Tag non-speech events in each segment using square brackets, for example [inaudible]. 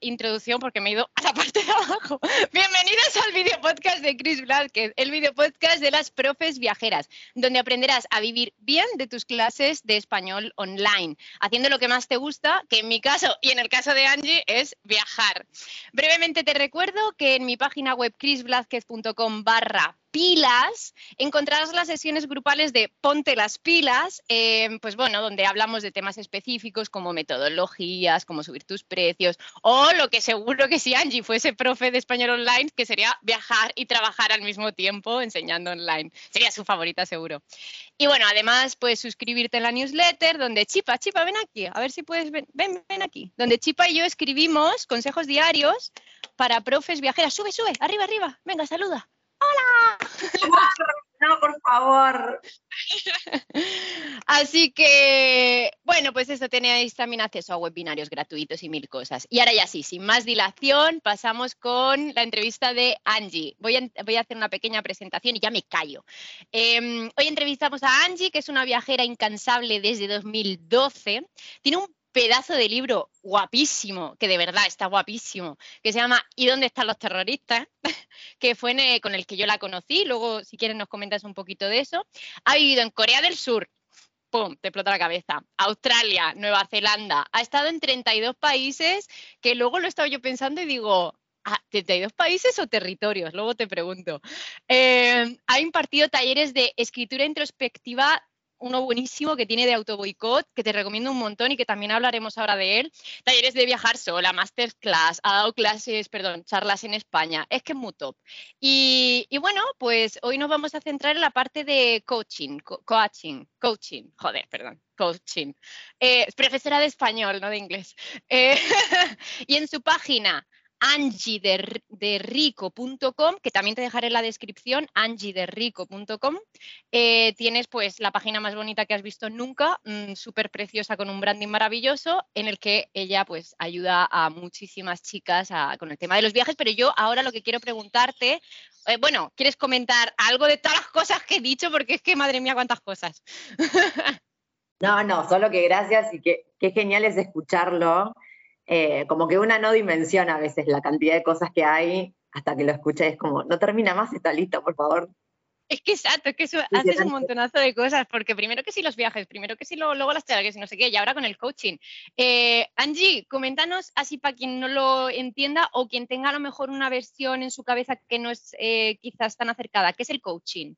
introducción porque me he ido a la parte de abajo. Bienvenidos al video podcast de Chris Blázquez, el video podcast de las profes viajeras, donde aprenderás a vivir bien de tus clases de español online, haciendo lo que más te gusta, que en mi caso y en el caso de Angie es viajar. Brevemente te recuerdo que en mi página web chrisblázquez.com barra pilas, encontrarás las sesiones grupales de Ponte las pilas, eh, pues bueno, donde hablamos de temas específicos como metodologías, cómo subir tus precios, o lo que seguro que si Angie fuese profe de español online, que sería viajar y trabajar al mismo tiempo enseñando online. Sería su favorita seguro. Y bueno, además puedes suscribirte en la newsletter donde Chipa, Chipa, ven aquí, a ver si puedes, ven, ven, ven aquí, donde Chipa y yo escribimos consejos diarios para profes viajeras. Sube, sube, arriba, arriba, venga, saluda. ¡Hola! No, por favor. [laughs] Así que, bueno, pues eso tenéis también acceso a webinarios gratuitos y mil cosas. Y ahora ya sí, sin más dilación, pasamos con la entrevista de Angie. Voy a, hacer una pequeña presentación y ya me callo. Em, hoy entrevistamos a Angie, que es una viajera incansable desde 2012. Tiene un pedazo de libro guapísimo, que de verdad está guapísimo, que se llama ¿Y dónde están los terroristas? [laughs] que fue con el que yo la conocí. Luego, si quieres, nos comentas un poquito de eso. Ha vivido en Corea del Sur. ¡Pum! Te explota la cabeza. Australia, Nueva Zelanda. Ha estado en 32 países que luego lo he estado yo pensando y digo, Ah, 32 países o territorios, luego te pregunto. Eh, ha impartido talleres de escritura introspectiva uno buenísimo que tiene de autoboicot, que te recomiendo un montón y que también hablaremos ahora de él. Talleres de viajar sola, masterclass, ha dado clases, perdón, charlas en España. Es que es muy top. Y, bueno, pues hoy nos vamos a centrar en la parte de coaching, coaching, coaching, joder, perdón, coaching. Eh, profesora de español, no de inglés. Eh, [laughs] y en su página angiederrico.com, que también te dejaré en la descripción, angiederrico.com. Eh, tienes pues la página más bonita que has visto nunca, mm, súper preciosa con un branding maravilloso, en el que ella pues ayuda a muchísimas chicas con el tema de los viajes, pero yo ahora lo que quiero preguntarte, eh, bueno, ¿quieres comentar algo de todas las cosas que he dicho? Porque es que, madre mía, cuántas cosas. [laughs] No, no, solo que gracias y que qué genial es escucharlo eh, como que una no dimensiona a veces la cantidad de cosas que hay hasta que lo escucha es como, no termina más, está listo, por favor. Es que exacto, es que haces un montonazo de cosas, porque primero que sí los viajes, primero que sí luego, luego las charlas y no sé qué, y ahora con el coaching. Eh, Angie, coméntanos así para quien no lo entienda o quien tenga a lo mejor una versión en su cabeza que no es eh, quizás tan acercada, ¿qué es el coaching?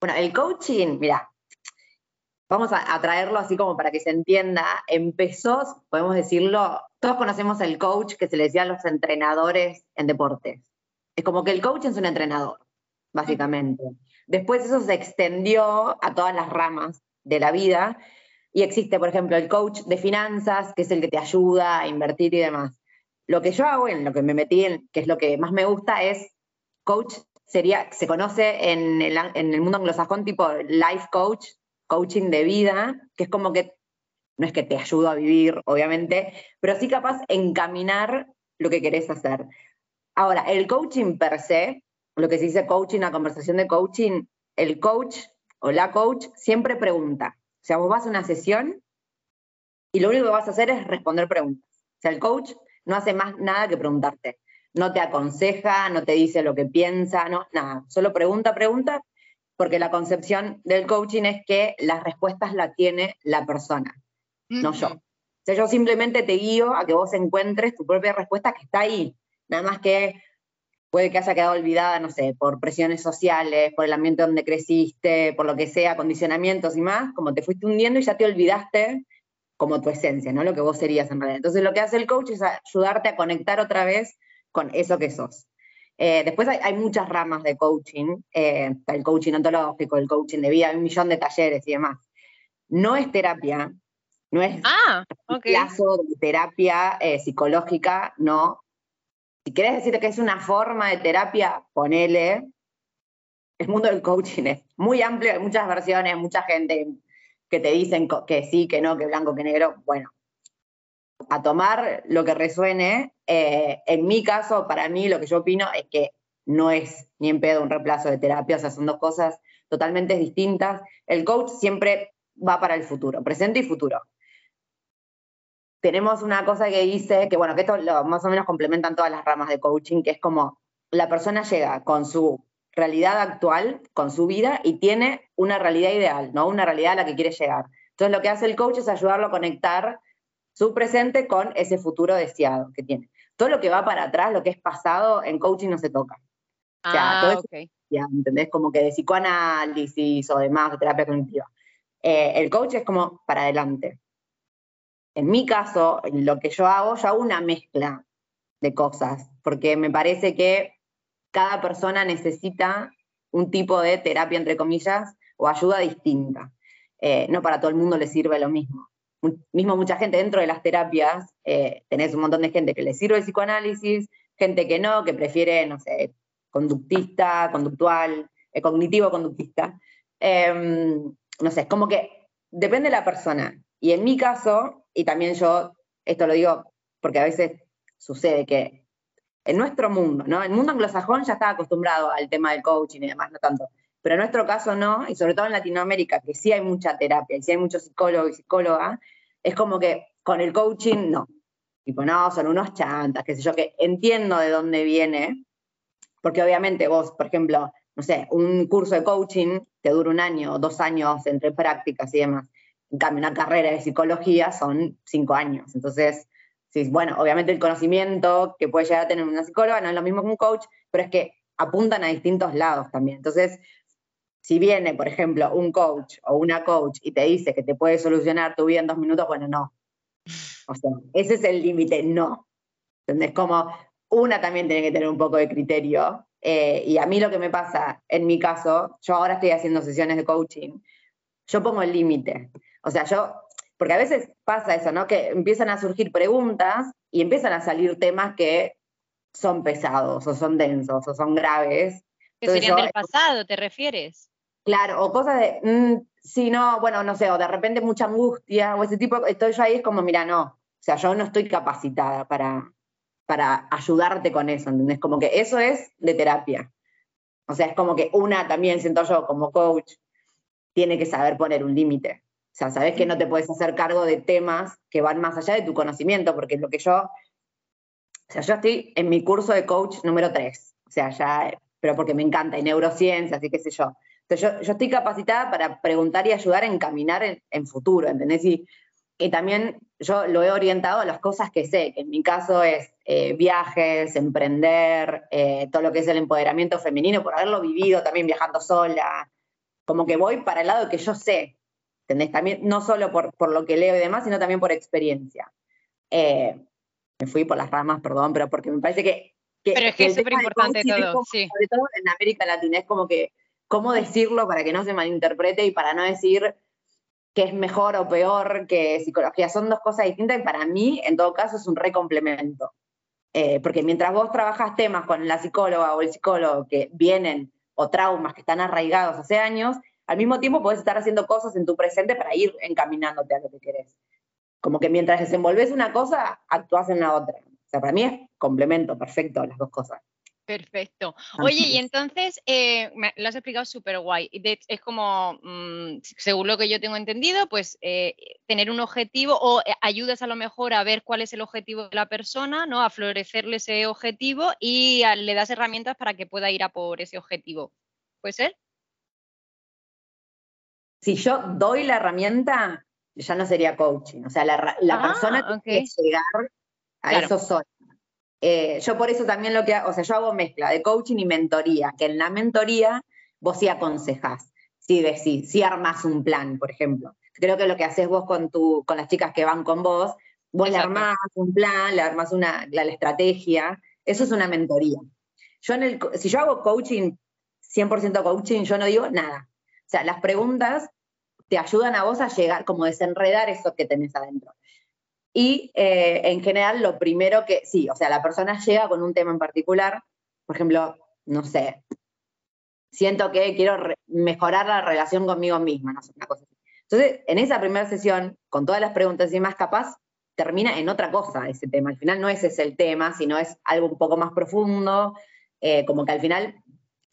Bueno, el coaching, mira, vamos a, traerlo así como para que se entienda, empezó, podemos decirlo, todos conocemos el coach que se le decía a los entrenadores en deportes. Es como que el coach es un entrenador, básicamente. Después eso se extendió a todas las ramas de la vida y existe, por ejemplo, el coach de finanzas, que es el que te ayuda a invertir y demás. Lo que yo hago, en lo que me metí, en, que es lo que más me gusta, es coach sería, se conoce en en el mundo anglosajón tipo life coach, coaching de vida, que es como que no es que te ayudo a vivir, obviamente, pero sí capaz encaminar lo que querés hacer. Ahora, el coaching per se, lo que se dice coaching, la conversación de coaching, el coach o la coach siempre pregunta. O sea, vos vas a una sesión y lo único que vas a hacer es responder preguntas. O sea, el coach no hace más nada que preguntarte. No te aconseja, no te dice lo que piensa, no, nada. Solo pregunta, pregunta porque la concepción del coaching es que las respuestas las tiene la persona, no yo. O sea, yo simplemente te guío a que vos encuentres tu propia respuesta que está ahí. Nada más que puede que haya quedado olvidada, no sé, por presiones sociales, por el ambiente donde creciste, por lo que sea, condicionamientos y más, como te fuiste hundiendo y ya te olvidaste como tu esencia, ¿no? Lo que vos serías en realidad. Entonces lo que hace el coach es ayudarte a conectar otra vez con eso que sos. Eh, después hay, muchas ramas de coaching, eh, el coaching ontológico, el coaching de vida, hay un millón de talleres y demás. No es terapia, no es ah, plazo de terapia eh, psicológica, no. Si querés decir que es una forma de terapia, ponele. El mundo del coaching es muy amplio, hay muchas versiones, mucha gente que te dicen que sí, que no, que blanco, que negro. Bueno, a tomar lo que resuene. Eh, en mi caso, para mí, lo que yo opino es que no es ni en pedo un reemplazo de terapia, o sea, son dos cosas totalmente distintas. El coach siempre va para el futuro, presente y futuro. tenemos una cosa que dice, que bueno, que esto más o menos complementan todas las ramas de coaching, que es como la persona llega con su realidad actual, con su vida, y tiene una realidad ideal, ¿no? Una realidad a la que quiere llegar. Entonces lo que hace el coach es ayudarlo a conectar su presente con ese futuro deseado que tiene. Todo lo que va para atrás, lo que es pasado, en coaching no se toca. O sea, ah, ya, ¿entendés? Como que de psicoanálisis o demás, de terapia cognitiva. Eh, el coach es como para adelante. En mi caso, lo que yo hago, yo hago una mezcla de cosas, porque me parece que cada persona necesita un tipo de terapia, entre comillas, o ayuda distinta. Eh, no para todo el mundo le sirve lo mismo. Mismo mucha gente dentro de las terapias, eh, tenés un montón de gente que le sirve el psicoanálisis, gente que no, que prefiere, no sé, conductista, conductual, eh, cognitivo-conductista. Em, no sé, es como que depende de la persona. Y en mi caso, y también yo, esto lo digo porque a veces sucede que en nuestro mundo, ¿no? El mundo anglosajón ya está acostumbrado al tema del coaching y demás, no tanto. Pero en nuestro caso no, y sobre todo en Latinoamérica, que sí hay mucha terapia y sí hay muchos psicólogos y psicólogas, es como que con el coaching no. Tipo, no, son unos chantas, qué sé yo, que entiendo de dónde viene, porque obviamente vos, por ejemplo, no sé, un curso de coaching te dura un año dos años entre prácticas y demás. En cambio, una carrera de psicología son cinco años. Entonces, sí, bueno, obviamente el conocimiento que puede llegar a tener una psicóloga no es lo mismo que un coach, pero es que apuntan a distintos lados también. Entonces, si viene, por ejemplo, un coach o una coach y te dice que te puede solucionar tu vida en dos minutos, bueno, no. O sea, ese es el límite, no. ¿Entendés? Como una también tiene que tener un poco de criterio. Eh, y a mí lo que me pasa, en mi caso, yo ahora estoy haciendo sesiones de coaching, yo pongo el límite. O sea, yo, porque a veces pasa eso, ¿no? Que empiezan a surgir preguntas y empiezan a salir temas que son pesados o son densos o son graves. Que serían del pasado, ¿te refieres? Claro, o cosas de, mm, si no, bueno, no sé, o de repente mucha angustia o ese tipo, estoy yo ahí es como, mira, no, o sea, yo no estoy capacitada para, para ayudarte con eso, ¿entendés? Como que eso es de terapia. O sea, es como que una también, siento yo, como coach, tiene que saber poner un límite. O sea, sabes que no te puedes hacer cargo de temas que van más allá de tu conocimiento, porque es lo que yo, o sea, yo estoy en mi curso de coach número 3, o sea, ya, pero porque me encanta, y neurociencias y qué sé yo. Entonces yo, estoy capacitada para preguntar y ayudar a encaminar en, en futuro, ¿entendés? Y y también yo lo he orientado a las cosas que sé, que en mi caso es eh, viajes, emprender, eh, todo lo que es el empoderamiento femenino, por haberlo vivido también viajando sola, como que voy para el lado que yo sé, ¿entendés? También, no solo por, por lo que leo y demás, sino también por experiencia. Eh, me fui por las ramas, perdón, pero porque me parece que... pero es que, es súper importante todo, sí. Sobre todo en América Latina, es como que, ¿cómo decirlo para que no se malinterprete y para no decir que es mejor o peor que psicología. Son dos cosas distintas y para mí, en todo caso, es un recomplemento. Eh, porque mientras vos trabajas temas con la psicóloga o el psicólogo que vienen o traumas que están arraigados hace años, al mismo tiempo podés estar haciendo cosas en tu presente para ir encaminándote a lo que querés. Como que mientras desenvolves una cosa, actúas en la otra. O sea, para mí es complemento perfecto las dos cosas. Perfecto. Oye, y entonces, eh, lo has explicado súper guay. Es como, mm, según lo que yo tengo entendido, pues eh, tener un objetivo o eh, ayudas a lo mejor a ver cuál es el objetivo de la persona, ¿no? A florecerle ese objetivo y le das herramientas para que pueda ir a por ese objetivo. ¿Puede ser? Si yo doy la herramienta, ya no sería coaching. O sea, la, ah, persona tiene que llegar a eso sola. Eh, yo por eso también lo que hago, o sea, yo hago mezcla de coaching y mentoría, que en la mentoría vos sí aconsejás, sí decís, sí armás un plan, por ejemplo. Creo que lo que haces vos con, tu, con las chicas que van con vos, vos le armás un plan, le armás una, la, estrategia, eso es una mentoría. Yo en el, si yo hago coaching, 100% coaching, yo no digo nada. O sea, las preguntas te ayudan a vos a llegar, como desenredar eso que tenés adentro. Y eh, en general lo primero que, sí, o sea, la persona llega con un tema en particular, por ejemplo, no sé, siento que quiero mejorar la relación conmigo misma, no sé, una cosa así. Entonces, en esa primera sesión, con todas las preguntas y más, capaz termina en otra cosa ese tema. Al final no ese es el tema, sino es algo un poco más profundo, eh, como que al final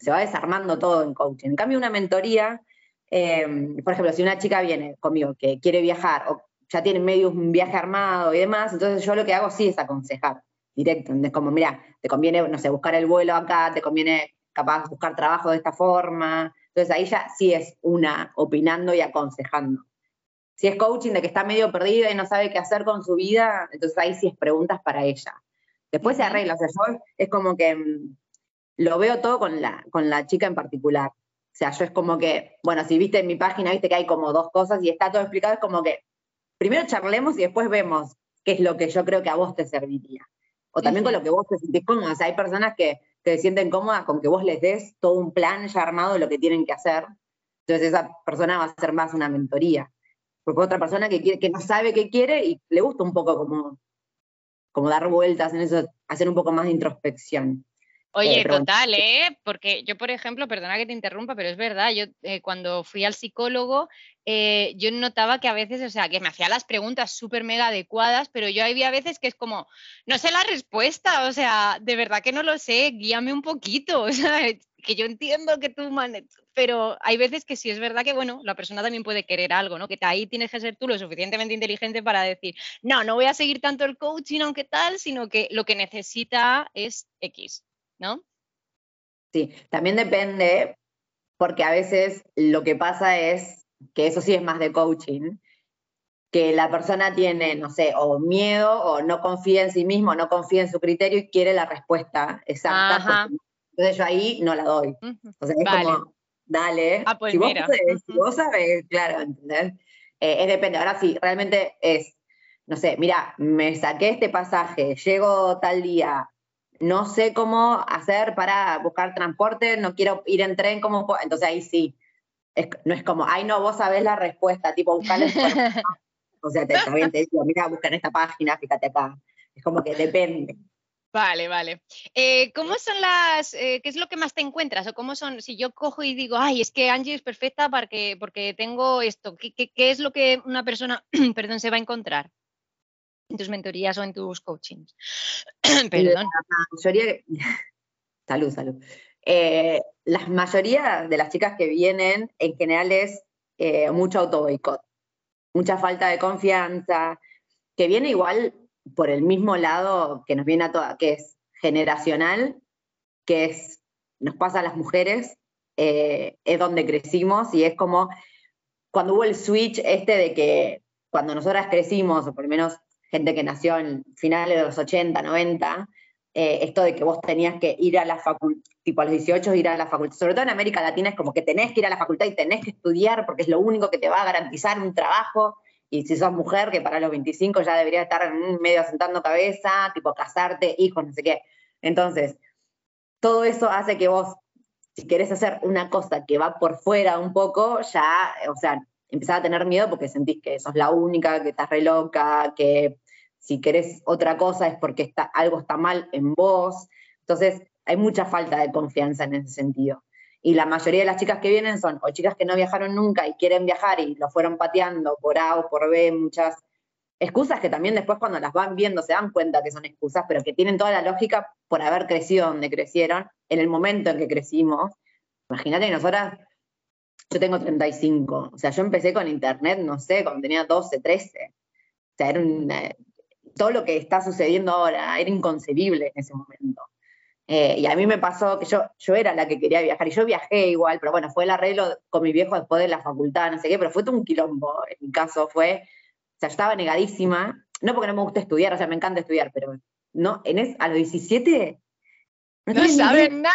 se va desarmando todo en coaching. En cambio, una mentoría, eh, por ejemplo, si una chica viene conmigo que quiere viajar o ya tienen medio un viaje armado y demás, entonces yo lo que hago sí es aconsejar directo, es como, mira, te conviene, no sé, buscar el vuelo acá, te conviene capaz buscar trabajo de esta forma, entonces ahí ya sí es una opinando y aconsejando. Si es coaching de que está medio perdida y no sabe qué hacer con su vida, entonces ahí sí es preguntas para ella. Después se arregla, o sea, yo es como que mm, lo veo todo con la, con la chica en particular. O sea, yo es como que, bueno, si viste en mi página, viste que hay como dos cosas y está todo explicado, es como que primero charlemos y después vemos qué es lo que yo creo que a vos te serviría. O también con lo que vos te sentís cómoda. O sea, hay personas que, se sienten cómodas con que vos les des todo un plan ya armado de lo que tienen que hacer. Entonces esa persona va a ser más una mentoría. Porque otra persona que, quiere, que no sabe qué quiere y le gusta un poco como, como dar vueltas en eso, hacer un poco más de introspección. Oye, total, ¿eh? Porque yo, por ejemplo, perdona que te interrumpa, pero es verdad, yo eh, cuando fui al psicólogo, eh, yo notaba que a veces, o sea, que me hacía las preguntas súper mega adecuadas, pero yo había veces que es como, no sé la respuesta, o sea, de verdad que no lo sé, guíame un poquito, [laughs] o sea, que yo entiendo que tú, pero hay veces que sí es verdad que, bueno, la persona también puede querer algo, ¿no? Que ahí tienes que ser tú lo suficientemente inteligente para decir, no, no voy a seguir tanto el coaching, aunque tal, sino que lo que necesita es X. ¿no? Sí, también depende, porque a veces lo que pasa es, que eso sí es más de coaching, que la persona tiene, no sé, o miedo, o no confía en sí mismo, no confía en su criterio y quiere la respuesta exacta. Entonces yo ahí no la doy. O sea, es como, dale. Ah, pues si, vos vos sabes, claro, ¿entendés? Eh, es depende. Ahora sí, realmente es, no sé, mira, me saqué este pasaje, llego tal día, no sé cómo hacer para buscar transporte, no quiero ir en tren, ¿cómo Entonces ahí sí, no es como, ay no, vos sabés la respuesta, tipo buscar [laughs] O sea, te, también te digo, mira, busca en esta página, fíjate acá. Es como que depende. Vale, vale. Eh, ¿Cómo son las, eh, qué es lo que más te encuentras? O cómo son, si yo cojo y digo, ay, es que Angie es perfecta porque, porque tengo esto, ¿qué, qué es lo que una persona, [clears throat] perdón, se va a encontrar? En tus mentorías o en tus coachings. [clears throat] Perdón. La mayoría, [laughs] salud, salud. Eh, la mayoría de las chicas que vienen en general es eh, mucho auto mucha falta de confianza, que viene igual por el mismo lado que nos viene a todas, que es generacional, que es, nos pasa a las mujeres, eh, es donde crecimos y es como cuando hubo el switch este de que cuando nosotras crecimos, o por lo menos gente que nació en finales de los 80, 90, eh, esto de que vos tenías que ir a la facultad, tipo a los 18 ir a la facultad, sobre todo en América Latina es como que tenés que ir a la facultad y tenés que estudiar porque es lo único que te va a garantizar un trabajo, y si sos mujer, que para los 25 ya debería estar medio sentando cabeza, tipo casarte, hijos, no sé qué. Entonces, todo eso hace que vos, si querés hacer una cosa que va por fuera un poco, ya, o sea, empezás a tener miedo porque sentís que sos la única, que estás re loca, que si querés otra cosa es porque está, algo está mal en vos. Entonces, hay mucha falta de confianza en ese sentido. Y la mayoría de las chicas que vienen son o chicas que no viajaron nunca y quieren viajar y lo fueron pateando por A o por B, muchas excusas que también después cuando las van viendo se dan cuenta que son excusas, pero que tienen toda la lógica por haber crecido donde crecieron, en el momento en que crecimos. Imagínate que nosotras yo tengo 35, o sea, yo empecé con internet, no sé, cuando tenía 12, 13. O sea, era todo lo que está sucediendo ahora era inconcebible en ese momento. Eh, y a mí me pasó que yo, yo era la que quería viajar y yo viajé igual, pero bueno, fue el arreglo con mi viejo después de la facultad, no sé qué, pero fue todo un quilombo. En mi caso fue, o sea, yo estaba negadísima, no porque no me gusta estudiar, o sea, me encanta estudiar, pero no, en es, a los 17 no, no saben nada.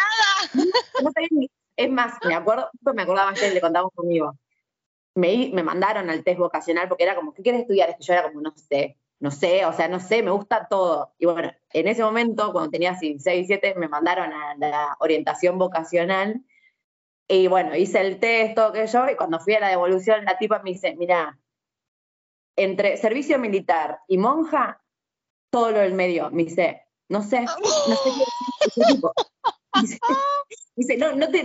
No, sabía ni, es más, me acuerdo, me acordaba que le contamos conmigo. Me, me mandaron al test vocacional porque era como, ¿qué quieres estudiar? Es que yo era como, no sé, no sé, o sea, no sé, me gusta todo. Y bueno, en ese momento, cuando tenía 6, 7, me mandaron a la orientación vocacional. Y bueno, hice el test, todo que yo, y cuando fui a la devolución, la tipa me dice, mira, entre servicio militar y monja, todo lo del medio. Me dice, no sé, no sé qué [laughs] Dice, no, no te.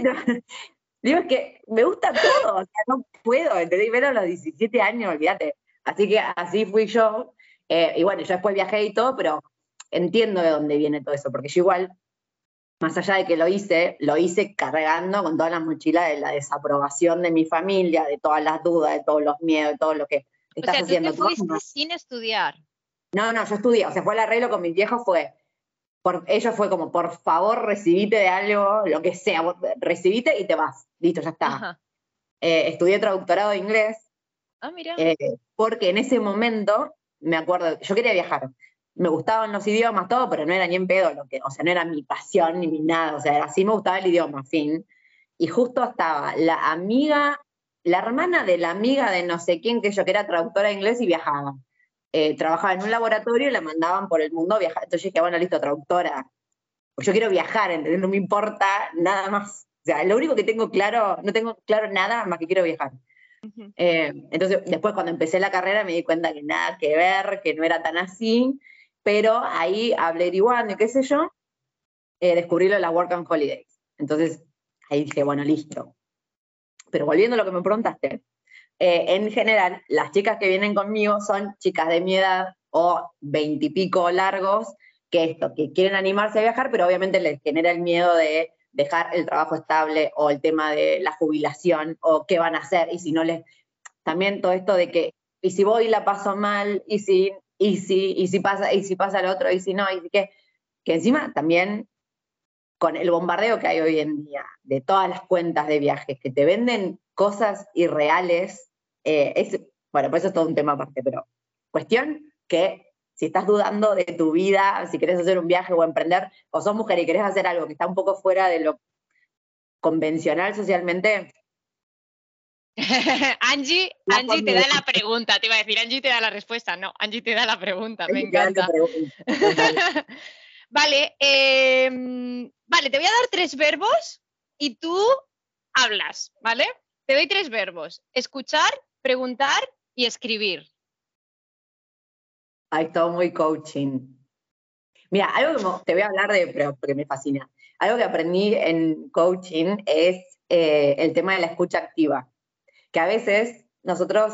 Digo, es que me gusta todo, o sea, no puedo, ¿entendés? Pero a los 17 años, olvídate. Así que así fui yo. Eh, y bueno, yo después viajé y todo, pero entiendo de dónde viene todo eso, porque yo igual, más allá de que lo hice, lo hice cargando con toda la mochila de la desaprobación de mi familia, de todas las dudas, de todos los miedos, de todo lo que estás o sea, haciendo tú te fuiste sin estudiar. No, no, yo estudié, o sea, fue el arreglo con mis viejos, fue, por, ellos fue como, por favor, recibite de algo, lo que sea, recibite y te vas, listo, ya está. Eh, estudié traductorado de inglés. Ah, mira. Eh, porque en ese momento, me acuerdo, yo quería viajar, me gustaban los idiomas, todo, pero no era ni en pedo lo que, o sea, no era mi pasión ni mi nada, o sea, así me gustaba el idioma, fin. Y justo estaba la amiga, la hermana de la amiga de no sé quién, que yo que era traductora de inglés y viajaba. Eh, trabajaba en un laboratorio y la mandaban por el mundo a viajar. Entonces yo dije, bueno, listo, traductora. Pues yo quiero viajar, ¿entendés? No me importa nada más. O sea, lo único que tengo claro, no tengo claro nada más que quiero viajar. Eh, entonces, después cuando empecé la carrera me di cuenta que nada que ver, que no era tan así, pero ahí hablé igual, qué sé yo, eh, descubrí lo de la Work and Holidays. Entonces, ahí dije, bueno, listo. Pero volviendo a lo que me preguntaste, eh, en general, las chicas que vienen conmigo son chicas de mi edad o veintipico largos, que esto, que quieren animarse a viajar, pero obviamente les genera el miedo de dejar el trabajo estable o el tema de la jubilación o qué van a hacer. Y si no les... También todo esto de que, y si voy la paso mal, y si, y si, y si pasa, y si pasa el otro, y si no, y si que encima también con el bombardeo que hay hoy en día de todas las cuentas de viajes que te venden cosas irreales, eh, es, bueno, pues eso es todo un tema aparte, pero cuestión que si estás dudando de tu vida, si querés hacer un viaje o emprender, o sos mujer y querés hacer algo que está un poco fuera de lo convencional socialmente. [laughs] Angie, Angie te da la pregunta, te iba a decir, Angie te da la respuesta, no, Angie te da la pregunta, me encanta. [laughs] vale, em, vale, te voy a dar tres verbos y tú hablas, ¿vale? Te doy tres verbos, escuchar, preguntar y escribir. Hay todo muy coaching. Mira, algo que te voy a hablar de, pero porque me fascina. Algo que aprendí en coaching es eh, el tema de la escucha activa. Que a veces nosotros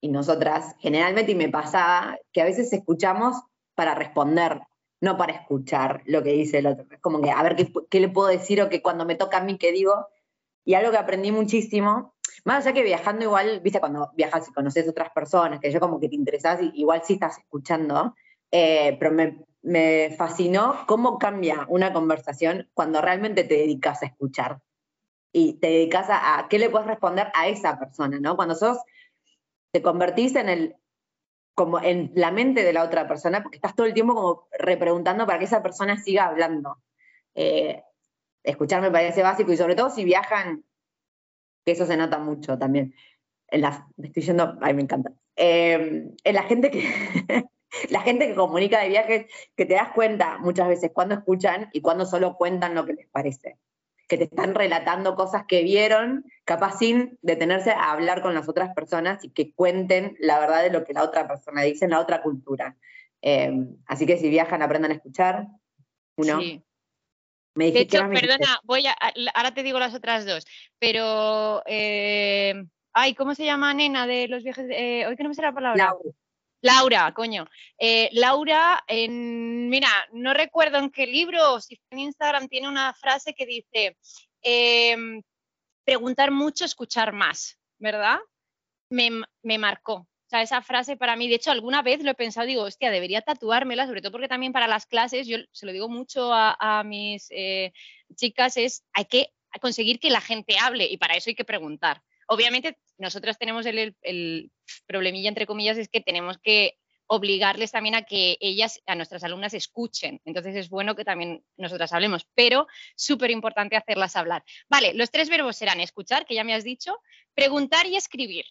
y nosotras, generalmente, y me pasaba, que a veces escuchamos para responder, no para escuchar lo que dice el otro. Es como que a ver qué, qué le puedo decir o que cuando me toca a mí, ¿qué digo? Y algo que aprendí muchísimo más allá que viajando igual, viste, cuando viajas y conoces otras personas, que yo como que te interesás, igual sí estás escuchando, eh, pero me, fascinó cómo cambia una conversación cuando realmente te dedicas a escuchar. Y te dedicas a, qué le puedes responder a esa persona, ¿no? Cuando sos, te convertís en el, como en la mente de la otra persona, porque estás todo el tiempo como repreguntando para que esa persona siga hablando. Eh, escuchar me parece básico y sobre todo si viajan que eso se nota mucho también. Me estoy yendo, ay, me encanta. Eh, en la gente que, [laughs] la gente que comunica de viajes, que te das cuenta muchas veces cuando escuchan y cuando solo cuentan lo que les parece. Que te están relatando cosas que vieron, capaz sin detenerse a hablar con las otras personas y que cuenten la verdad de lo que la otra persona dice en la otra cultura. Eh, así que si viajan, aprendan a escuchar. Uno. Sí de hecho, perdona, voy a, ahora te digo las otras dos, pero, eh, ay, ¿cómo se llama nena de los viajes? Eh, hoy que no me sale la palabra. Laura. Laura, coño. Eh, Laura, en, mira, no recuerdo en qué libro, si en Instagram tiene una frase que dice, em, preguntar mucho, escuchar más, ¿verdad? Me, me marcó esa frase para mí, de hecho, alguna vez lo he pensado, digo, hostia, debería tatuármela, sobre todo porque también para las clases, yo se lo digo mucho a, mis eh, chicas, es hay que conseguir que la gente hable y para eso hay que preguntar. Obviamente, nosotros tenemos el, el problemilla, entre comillas, es que tenemos que obligarles también a que ellas, a nuestras alumnas, escuchen. Entonces es bueno que también nosotras hablemos, pero súper importante hacerlas hablar. Vale, los tres verbos serán escuchar, que ya me has dicho, preguntar y escribir.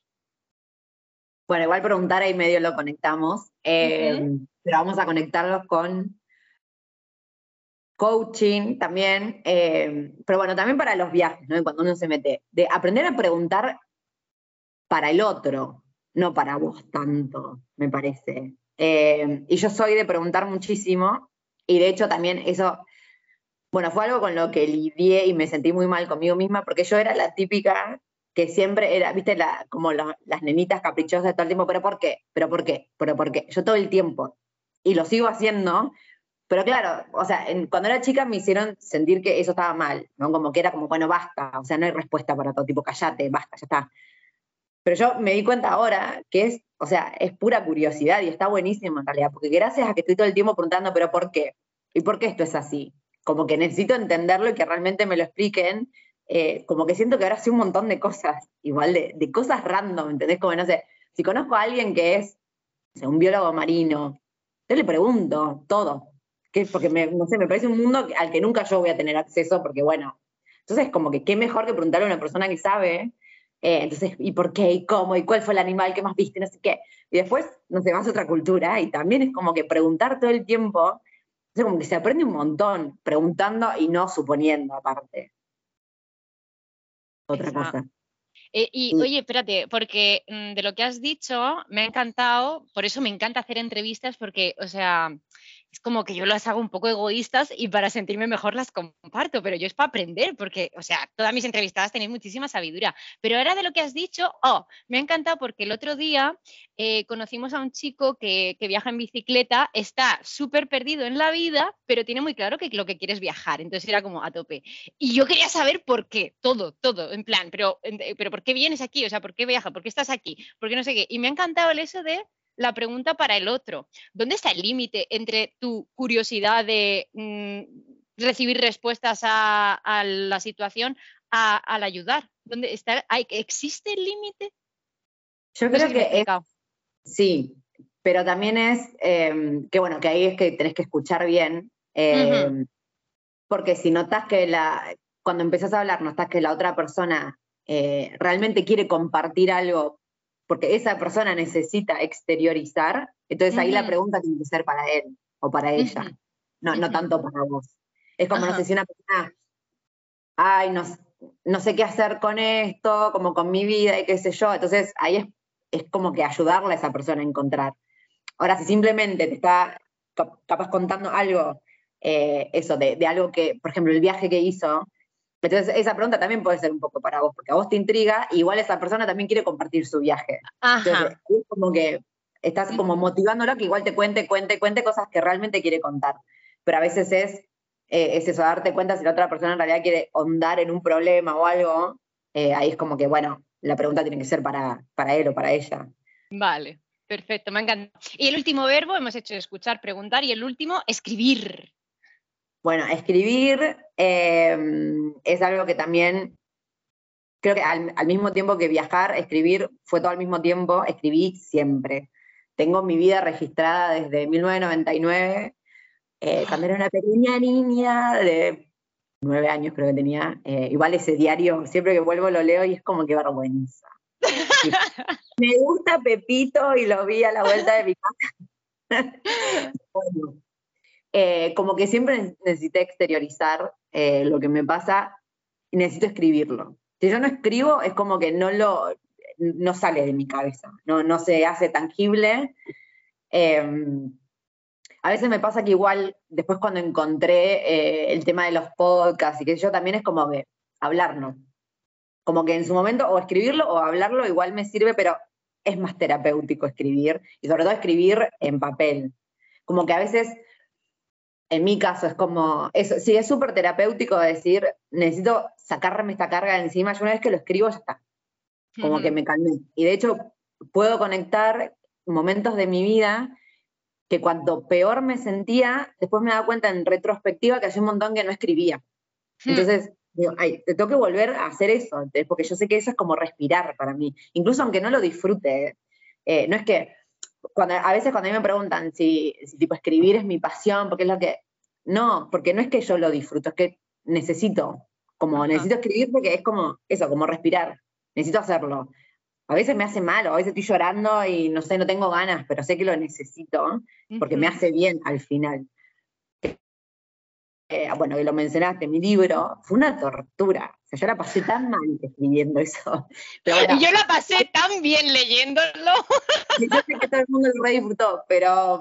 Bueno, igual preguntar ahí medio lo conectamos, eh, pero vamos a conectarlos con coaching también, eh, pero bueno, también para los viajes, ¿no? Cuando uno se mete, de aprender a preguntar para el otro, no para vos tanto, me parece. Eh, y yo soy de preguntar muchísimo, y de hecho también eso, bueno, fue algo con lo que lidié y me sentí muy mal conmigo misma, porque yo era la típica que siempre era, viste, la, como las nenitas caprichosas todo el tiempo, pero ¿por qué? ¿Pero por qué? ¿Pero por qué? Yo todo el tiempo, y lo sigo haciendo, pero claro, o sea, cuando era chica me hicieron sentir que eso estaba mal, ¿no? Como que era como, bueno, basta, o sea, no hay respuesta para todo, tipo, callate, basta, ya está. Pero yo me di cuenta ahora que es, o sea, es pura curiosidad y está buenísimo en realidad, porque gracias a que estoy todo el tiempo preguntando, pero ¿por qué? ¿Y por qué esto es así? Como que necesito entenderlo y que realmente me lo expliquen. Eh, como que siento que ahora sé un montón de cosas, igual de, de cosas random, ¿entendés? Como no sé, si conozco a alguien que es un biólogo marino, yo le pregunto todo, que porque me, no sé, me parece un mundo al que nunca yo voy a tener acceso, porque bueno, entonces como que qué mejor que preguntarle a una persona que sabe, eh, entonces, ¿y por qué? ¿Y cómo? ¿Y cuál fue el animal que más viste? No sé qué. Y después, no sé, vas a otra cultura y también es como que preguntar todo el tiempo, entonces como que se aprende un montón preguntando y no suponiendo aparte. Otra cosa. Eh, y oye, espérate, porque mm, de lo que has dicho me ha encantado, por eso me encanta hacer entrevistas, porque, o sea, es como que yo las hago un poco egoístas y para sentirme mejor las comparto, pero yo es para aprender, porque, o sea, todas mis entrevistadas tenéis muchísima sabiduría. Pero ahora de lo que has dicho, oh, me ha encantado porque el otro día eh, conocimos a un chico que, viaja en bicicleta, está súper perdido en la vida, pero tiene muy claro que lo que quiere es viajar, entonces era como a tope. Y yo quería saber por qué, todo, todo, en plan, pero, pero ¿por qué vienes aquí? O sea, ¿por qué viajas? ¿Por qué estás aquí? ¿Por qué no sé qué? Y me ha encantado el eso de la pregunta para el otro. ¿Dónde está el límite entre tu curiosidad de mm, recibir respuestas a, la situación al ayudar? ¿Dónde está, hay, ¿Existe el límite? Yo creo que sí, pero también es em, que bueno, que ahí es que tenés que escuchar bien, em, porque si notas que la, cuando empezás a hablar, notas que la otra persona eh, realmente quiere compartir algo porque esa persona necesita exteriorizar, entonces ahí la pregunta tiene que ser para él o para ella, no, no tanto para vos. Es como, no sé si una persona, ay, no, no, sé qué hacer con esto, como con mi vida y qué sé yo, entonces ahí es, es como que ayudarle a esa persona a encontrar. Ahora, si simplemente te está capaz contando algo, eh, eso, de, de, algo que, por ejemplo, el viaje que hizo, entonces, esa pregunta también puede ser un poco para vos, porque a vos te intriga, igual esa persona también quiere compartir su viaje. Entonces, es como que estás como motivándolo que igual te cuente, cuente, cuente cosas que realmente quiere contar. Pero a veces es, eh, es eso, darte cuenta si la otra persona en realidad quiere ahondar en un problema o algo, eh, ahí es como que, bueno, la pregunta tiene que ser para, para él o para ella. Vale, perfecto, me encanta. Y el último verbo, hemos hecho escuchar, preguntar, y el último, escribir. Bueno, escribir em, es algo que también, creo que al, mismo tiempo que viajar, escribir fue todo al mismo tiempo, escribí siempre. Tengo mi vida registrada desde 1999, eh, cuando era una pequeña niña de nueve años creo que tenía. Eh, igual ese diario, siempre que vuelvo lo leo y es como que vergüenza. [laughs] Me gusta Pepito y lo vi a la vuelta de mi casa. bueno, [laughs] eh, como que siempre necesité exteriorizar eh, lo que me pasa y necesito escribirlo. Si yo no escribo, es como que no lo no sale de mi cabeza, no, no se hace tangible. Em, a veces me pasa que igual después cuando encontré eh, el tema de los podcasts y que yo también es como que hablarlo. Como que en su momento o escribirlo o hablarlo igual me sirve, pero es más terapéutico escribir y sobre todo escribir en papel. Como que a veces en mi caso es como, eso, sí, es súper terapéutico decir, necesito sacarme esta carga de encima, yo una vez que lo escribo ya está, como que me calmé. Y de hecho puedo conectar momentos de mi vida que cuanto peor me sentía, después me daba cuenta en retrospectiva que hace un montón que no escribía. Hmm. Entonces, digo, ay, te tengo que volver a hacer eso, porque yo sé que eso es como respirar para mí, incluso aunque no lo disfrute. Eh, no es que cuando, a veces cuando a mí me preguntan si, tipo escribir es mi pasión, porque es lo que... No, porque no es que yo lo disfruto, es que necesito, como necesito escribir porque es como eso, como respirar, necesito hacerlo. A veces me hace mal, o a veces estoy llorando y no sé, no tengo ganas, pero sé que lo necesito porque me hace bien al final. Eh, bueno, que lo mencionaste, mi libro, fue una tortura. O sea, yo la pasé tan mal escribiendo eso. y yo la pasé tan bien leyéndolo. [laughs] yo sé que todo el mundo lo disfrutó, pero,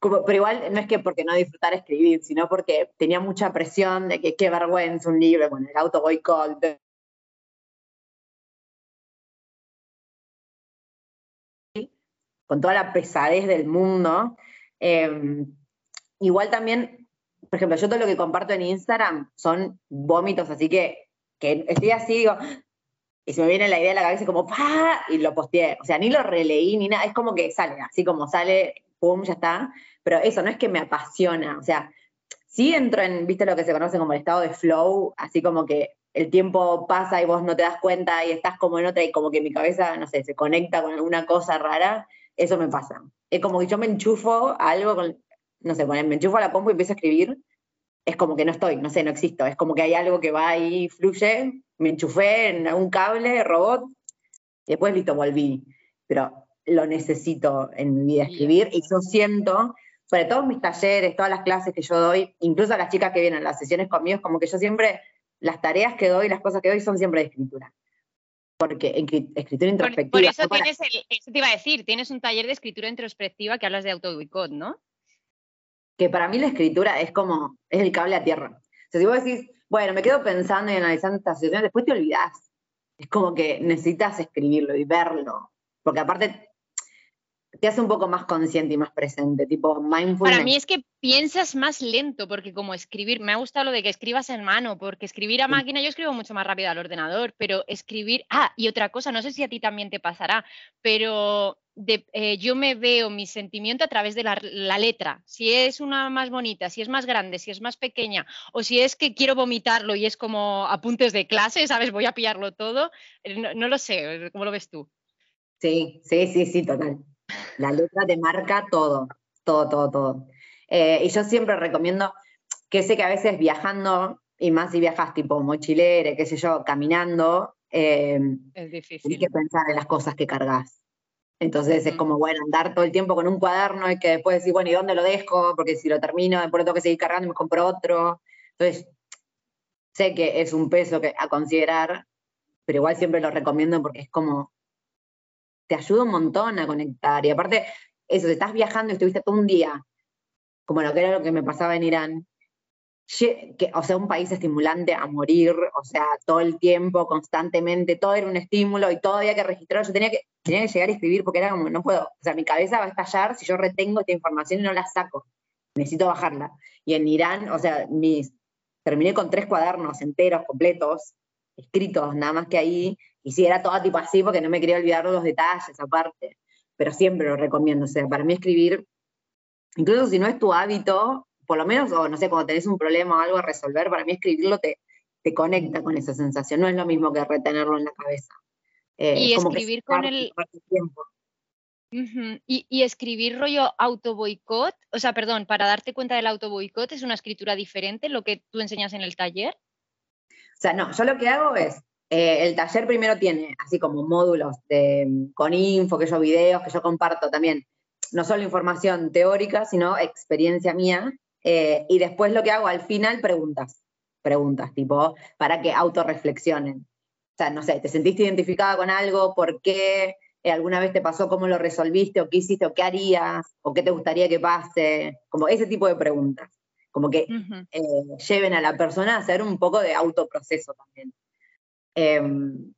pero igual no es que porque no disfrutar escribir, sino porque tenía mucha presión de que qué vergüenza un libro, con el auto boicot. Con toda la pesadez del mundo. Em, igual también por ejemplo, yo todo lo que comparto en Instagram son vómitos, así que, estoy así, digo, y se me viene la idea a la cabeza como ¡pa! y lo posteé. O sea, ni lo releí ni nada, es como que sale, así como sale, pum, ya está. Pero eso no es que me apasiona, o sea, sí entro en, viste lo que se conoce como el estado de flow, así como que el tiempo pasa y vos no te das cuenta y estás como en otra y como que mi cabeza, no sé, se conecta con alguna cosa rara, eso me pasa. Es como que yo me enchufo a algo con, no sé, me enchufo a la compu y empiezo a escribir, es como que no estoy, no sé, no existo, es como que hay algo que va ahí, fluye, me enchufé en un cable, robot, y después listo, volví. Pero lo necesito en mi vida escribir y yo siento, sobre todo mis talleres, todas las clases que yo doy, incluso a las chicas que vienen a las sesiones conmigo, es como que yo siempre, las tareas que doy, las cosas que doy son siempre de escritura. Porque escritura introspectiva. Por, eso tienes, el, eso te iba a decir, tienes un taller de escritura introspectiva que hablas de auto ¿no? Que para mí la escritura es como, es el cable a tierra. O si vos decís, bueno, me quedo pensando y analizando esta situación, después te olvidás. Es como que necesitas escribirlo y verlo, porque aparte te hace un poco más consciente y más presente, tipo mindfulness. Para mí es que piensas más lento, porque como escribir, me ha gustado lo de que escribas en mano, porque escribir a máquina, yo escribo mucho más rápido al ordenador, pero escribir, ah, y otra cosa, no sé si a ti también te pasará, pero eh, yo me veo mi sentimiento a través de la, letra. Si es una más bonita, si es más grande, si es más pequeña, o si es que quiero vomitarlo y es como apuntes de clase, ¿sabes? Voy a pillarlo todo. Eh, no, lo sé, ¿cómo lo ves tú? Sí, sí, sí, sí, total. La letra te marca todo, todo, todo, todo. Eh, y yo siempre recomiendo que sé que a veces viajando, y más si viajas tipo mochilere, qué sé yo, caminando, es difícil. Hay que pensar en las cosas que cargas. Entonces es como, bueno, andar todo el tiempo con un cuaderno y que después decir, bueno, ¿y dónde lo dejo? Porque si lo termino, después lo tengo que seguir cargando y me compro otro. Entonces, sé que es un peso que, a considerar, pero igual siempre lo recomiendo porque es como, te ayuda un montón a conectar. Y aparte, eso, si estás viajando y estuviste todo un día, como lo que era lo que me pasaba en Irán, que, o sea, un país estimulante a morir, o sea, todo el tiempo, constantemente, todo era un estímulo y todo había que registrar. Yo tenía que, tenía que llegar a escribir porque era como, no puedo, o sea, mi cabeza va a estallar si yo retengo esta información y no la saco. Necesito bajarla. Y en Irán, o sea, mis, terminé con tres cuadernos enteros, completos, escritos, nada más que ahí, y si era todo tipo así porque no me quería olvidar los detalles aparte, pero siempre lo recomiendo, o sea, para mí escribir, incluso si no es tu hábito, por lo menos, o no sé, cuando tenés un problema o algo a resolver, para mí escribirlo te, te conecta con esa sensación, no es lo mismo que retenerlo en la cabeza. Eh, y escribir con el... y, y, escribir rollo boicot, o sea, perdón, para darte cuenta del boicot, ¿es una escritura diferente lo que tú enseñas en el taller? O sea, no, yo lo que hago es, eh, el taller primero tiene así como módulos de, con info, que yo videos, que yo comparto también, no solo información teórica, sino experiencia mía, eh, y después lo que hago al final, preguntas. Preguntas, tipo, para que autorreflexionen. O sea, no sé, ¿te sentiste identificada con algo? ¿Por qué? Eh, ¿Alguna vez te pasó cómo lo resolviste? ¿O qué hiciste? ¿O qué harías? ¿O qué te gustaría que pase? Como ese tipo de preguntas. Como que lleven a la persona a hacer un poco de autoproceso también. Em,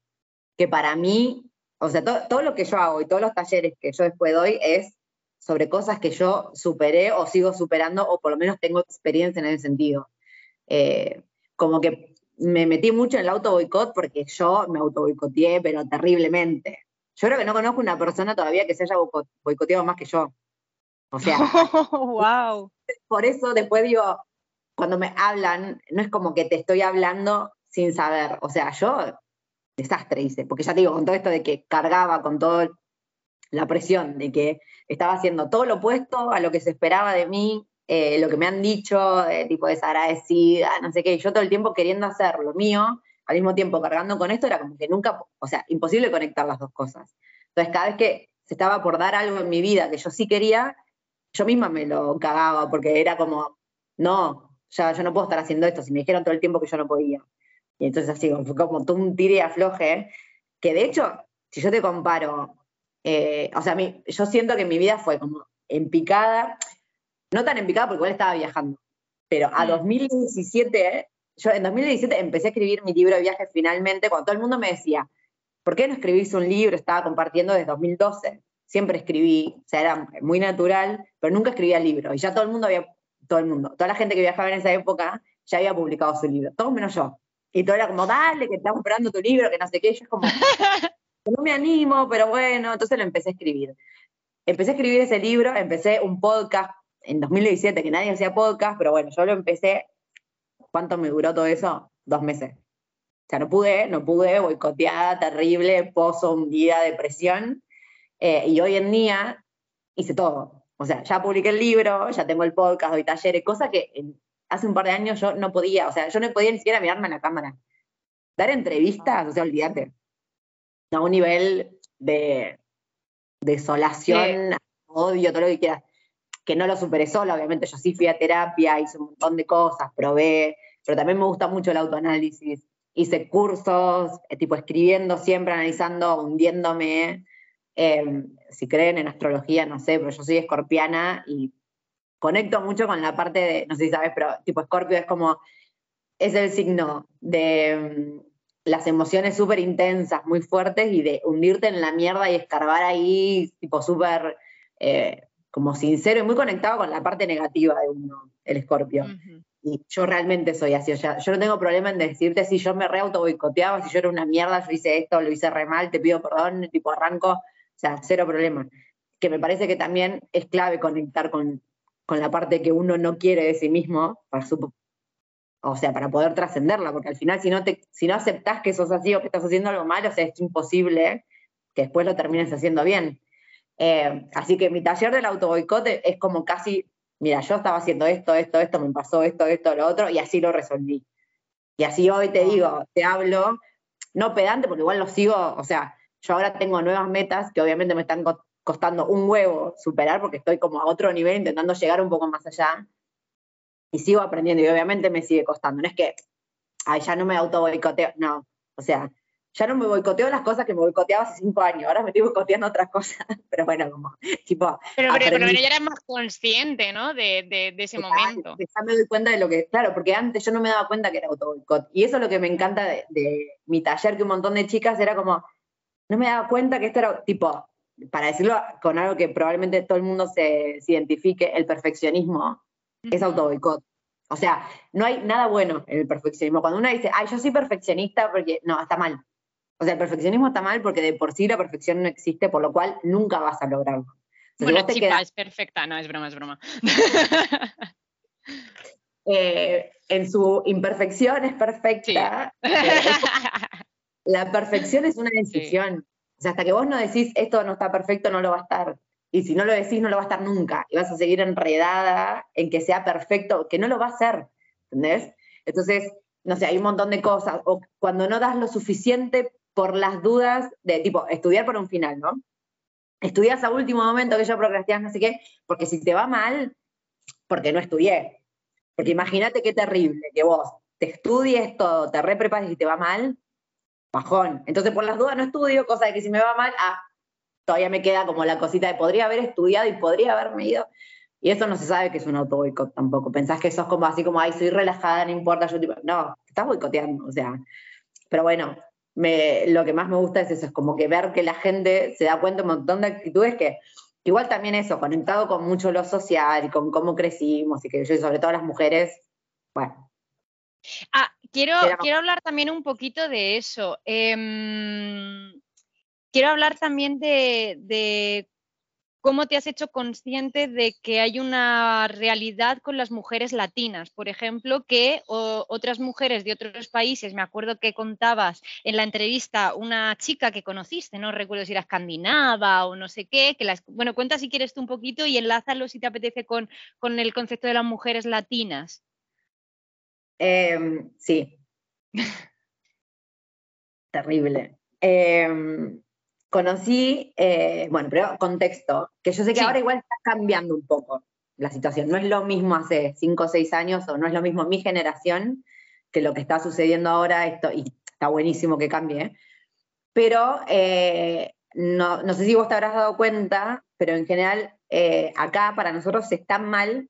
que para mí, o sea, todo lo que yo hago y todos los talleres que yo después doy es sobre cosas que yo superé o sigo superando, o por lo menos tengo experiencia en ese sentido. Eh, como que me metí mucho en el auto boicot porque yo me auto boicoteé, pero terriblemente. Yo creo que no conozco una persona todavía que se haya boicoteado más que yo. O sea, [laughs] wow. por eso después digo, cuando me hablan, no es como que te estoy hablando sin saber. O sea, yo, desastre hice, porque ya te digo, con todo esto de que cargaba con todo la presión de que estaba haciendo todo lo opuesto a lo que se esperaba de mí, eh, lo que me han dicho, eh, tipo desagradecida, no sé qué, yo todo el tiempo queriendo hacer lo mío, al mismo tiempo cargando con esto, era como que nunca, o sea, imposible conectar las dos cosas. Entonces, cada vez que se estaba por dar algo en mi vida que yo sí quería, yo misma me lo cagaba, porque era como, no, ya yo no puedo estar haciendo esto, si me dijeron todo el tiempo que yo no podía. Y entonces así, fue como tú un tire y afloje, que de hecho, si yo te comparo eh, o sea, yo siento que mi vida fue como empicada, no tan empicada porque igual estaba viajando, pero a 2017, mm. yo en 2017 empecé a escribir mi libro de viajes finalmente, cuando todo el mundo me decía, ¿por qué no escribís un libro? Estaba compartiendo desde 2012. Siempre escribí, o sea, era muy natural, pero nunca escribía libro. Y ya todo el mundo había, todo el mundo, toda la gente que viajaba en esa época ya había publicado su libro, todos menos yo. Y todo era como, dale, que estamos esperando tu libro, que no sé qué. yo es como, no me animo, pero bueno, entonces lo empecé a escribir. Empecé a escribir ese libro, empecé un podcast en 2017, que nadie hacía podcast, pero bueno, yo lo empecé. ¿Cuánto me duró todo eso? Dos meses. O sea, no pude, no pude, boicoteada, terrible, pozo, hundida, depresión. Eh, y hoy en día hice todo. O sea, ya publiqué el libro, ya tengo el podcast, doy talleres, cosa que hace un par de años yo no podía, o sea, yo no podía ni siquiera mirarme en la cámara. Dar entrevistas, o sea, olvídate. A un nivel de desolación, odio, todo lo que quieras que no lo superé sola, obviamente yo sí fui a terapia, hice un montón de cosas, probé, pero también me gusta mucho el autoanálisis. Hice cursos, eh, tipo escribiendo siempre, analizando, hundiéndome. Em, si creen en astrología, no sé, pero yo soy escorpiana y conecto mucho con la parte de, no sé si sabes, pero tipo escorpio es como, es el signo de em, las emociones súper intensas, muy fuertes y de hundirte en la mierda y escarbar ahí, tipo súper eh, como sincero y muy conectado con la parte negativa de uno, el escorpio. Y yo realmente soy así, o sea, yo no tengo problema en decirte si yo me re auto boicoteaba, si yo era una mierda, yo hice esto, lo hice re mal, te pido perdón, tipo arranco, o sea, cero problema. Que me parece que también es clave conectar con, con la parte que uno no quiere de sí mismo, para su, o sea, para poder trascenderla, porque al final si no, te, si no aceptás que sos así o que estás haciendo algo mal, o sea, es imposible que después lo termines haciendo bien. Eh, así que mi taller del autoboicote es como casi, mira, yo estaba haciendo esto, esto, esto, me pasó esto, esto, lo otro, y así lo resolví. Y así hoy te digo, te hablo, no pedante, porque igual lo sigo, o sea, yo ahora tengo nuevas metas que obviamente me están costando un huevo superar, porque estoy como a otro nivel intentando llegar un poco más allá. Y sigo aprendiendo, y obviamente me sigue costando. No es que, ay, ya no me auto boicoteo, no. O sea, ya no me boicoteo las cosas que me boicoteaba hace cinco años, ahora me estoy boicoteando otras cosas, [laughs] pero bueno, como, tipo... Pero, pero, pero ya eras más consciente, ¿no? De, de, ese momento. Ya me doy cuenta de lo que, claro, porque antes yo no me daba cuenta que era autoboicot, y eso es lo que me encanta de, de, mi taller, que un montón de chicas era como, no me daba cuenta que esto era, tipo, para decirlo con algo que probablemente todo el mundo se, se identifique, el perfeccionismo es autoboicot. O sea, no hay nada bueno en el perfeccionismo. Cuando uno dice, ay, yo soy perfeccionista porque, no, está mal o sea, el perfeccionismo está mal porque de por sí la perfección no existe, por lo cual nunca vas a lograrlo. bueno, chica, es perfecta, no, es broma, es broma. [laughs] Eh, en su imperfección es perfecta. la perfección es una [laughs] decisión. O sea, hasta que vos no decís esto no está perfecto, no lo va a estar. Y si no lo decís, no lo va a estar nunca. Y vas a seguir enredada en que sea perfecto, que no lo va a ser. ¿Entendés? Entonces, no sé, hay un montón de cosas. O cuando no das lo suficiente por las dudas de tipo estudiar por un final, ¿no? Estudias a último momento que yo procrastinas, no sé qué, porque si te va mal, porque no estudié. Porque imagínate qué terrible que vos te estudies todo, te reprepares y te va mal, bajón. Entonces por las dudas no estudio, cosa de que si me va mal, ah, todavía me queda como la cosita de podría haber estudiado y podría haberme ido. Y eso no se sabe que es un auto boicot tampoco. Pensás que sos como así como, ay, soy relajada, no importa, yo tipo, no, estás boicoteando, o sea. Pero bueno, lo que más me gusta es eso, es como que ver que la gente se da cuenta un montón de actitudes que, igual también eso, conectado con mucho lo social y con cómo crecimos y que yo, sobre todo las mujeres, bueno. Ah, quiero, quiero hablar también un poquito de eso. Em, quiero hablar también de, de ¿Cómo te has hecho consciente de que hay una realidad con las mujeres latinas? Por ejemplo, que otras mujeres de otros países, me acuerdo que contabas en la entrevista una chica que conociste, no recuerdo si era escandinava o no sé qué, que las, bueno, cuenta si quieres tú un poquito y enlázalo si te apetece con, con el concepto de las mujeres latinas. Em, sí. [laughs] Terrible. Em, conocí, eh, bueno, pero contexto, que yo sé que ahora igual está cambiando un poco la situación. No es lo mismo hace cinco o seis años o no es lo mismo mi generación que lo que está sucediendo ahora, esto, y está buenísimo que cambie, pero eh, no, no, sé si vos te habrás dado cuenta, pero en general eh, acá para nosotros está mal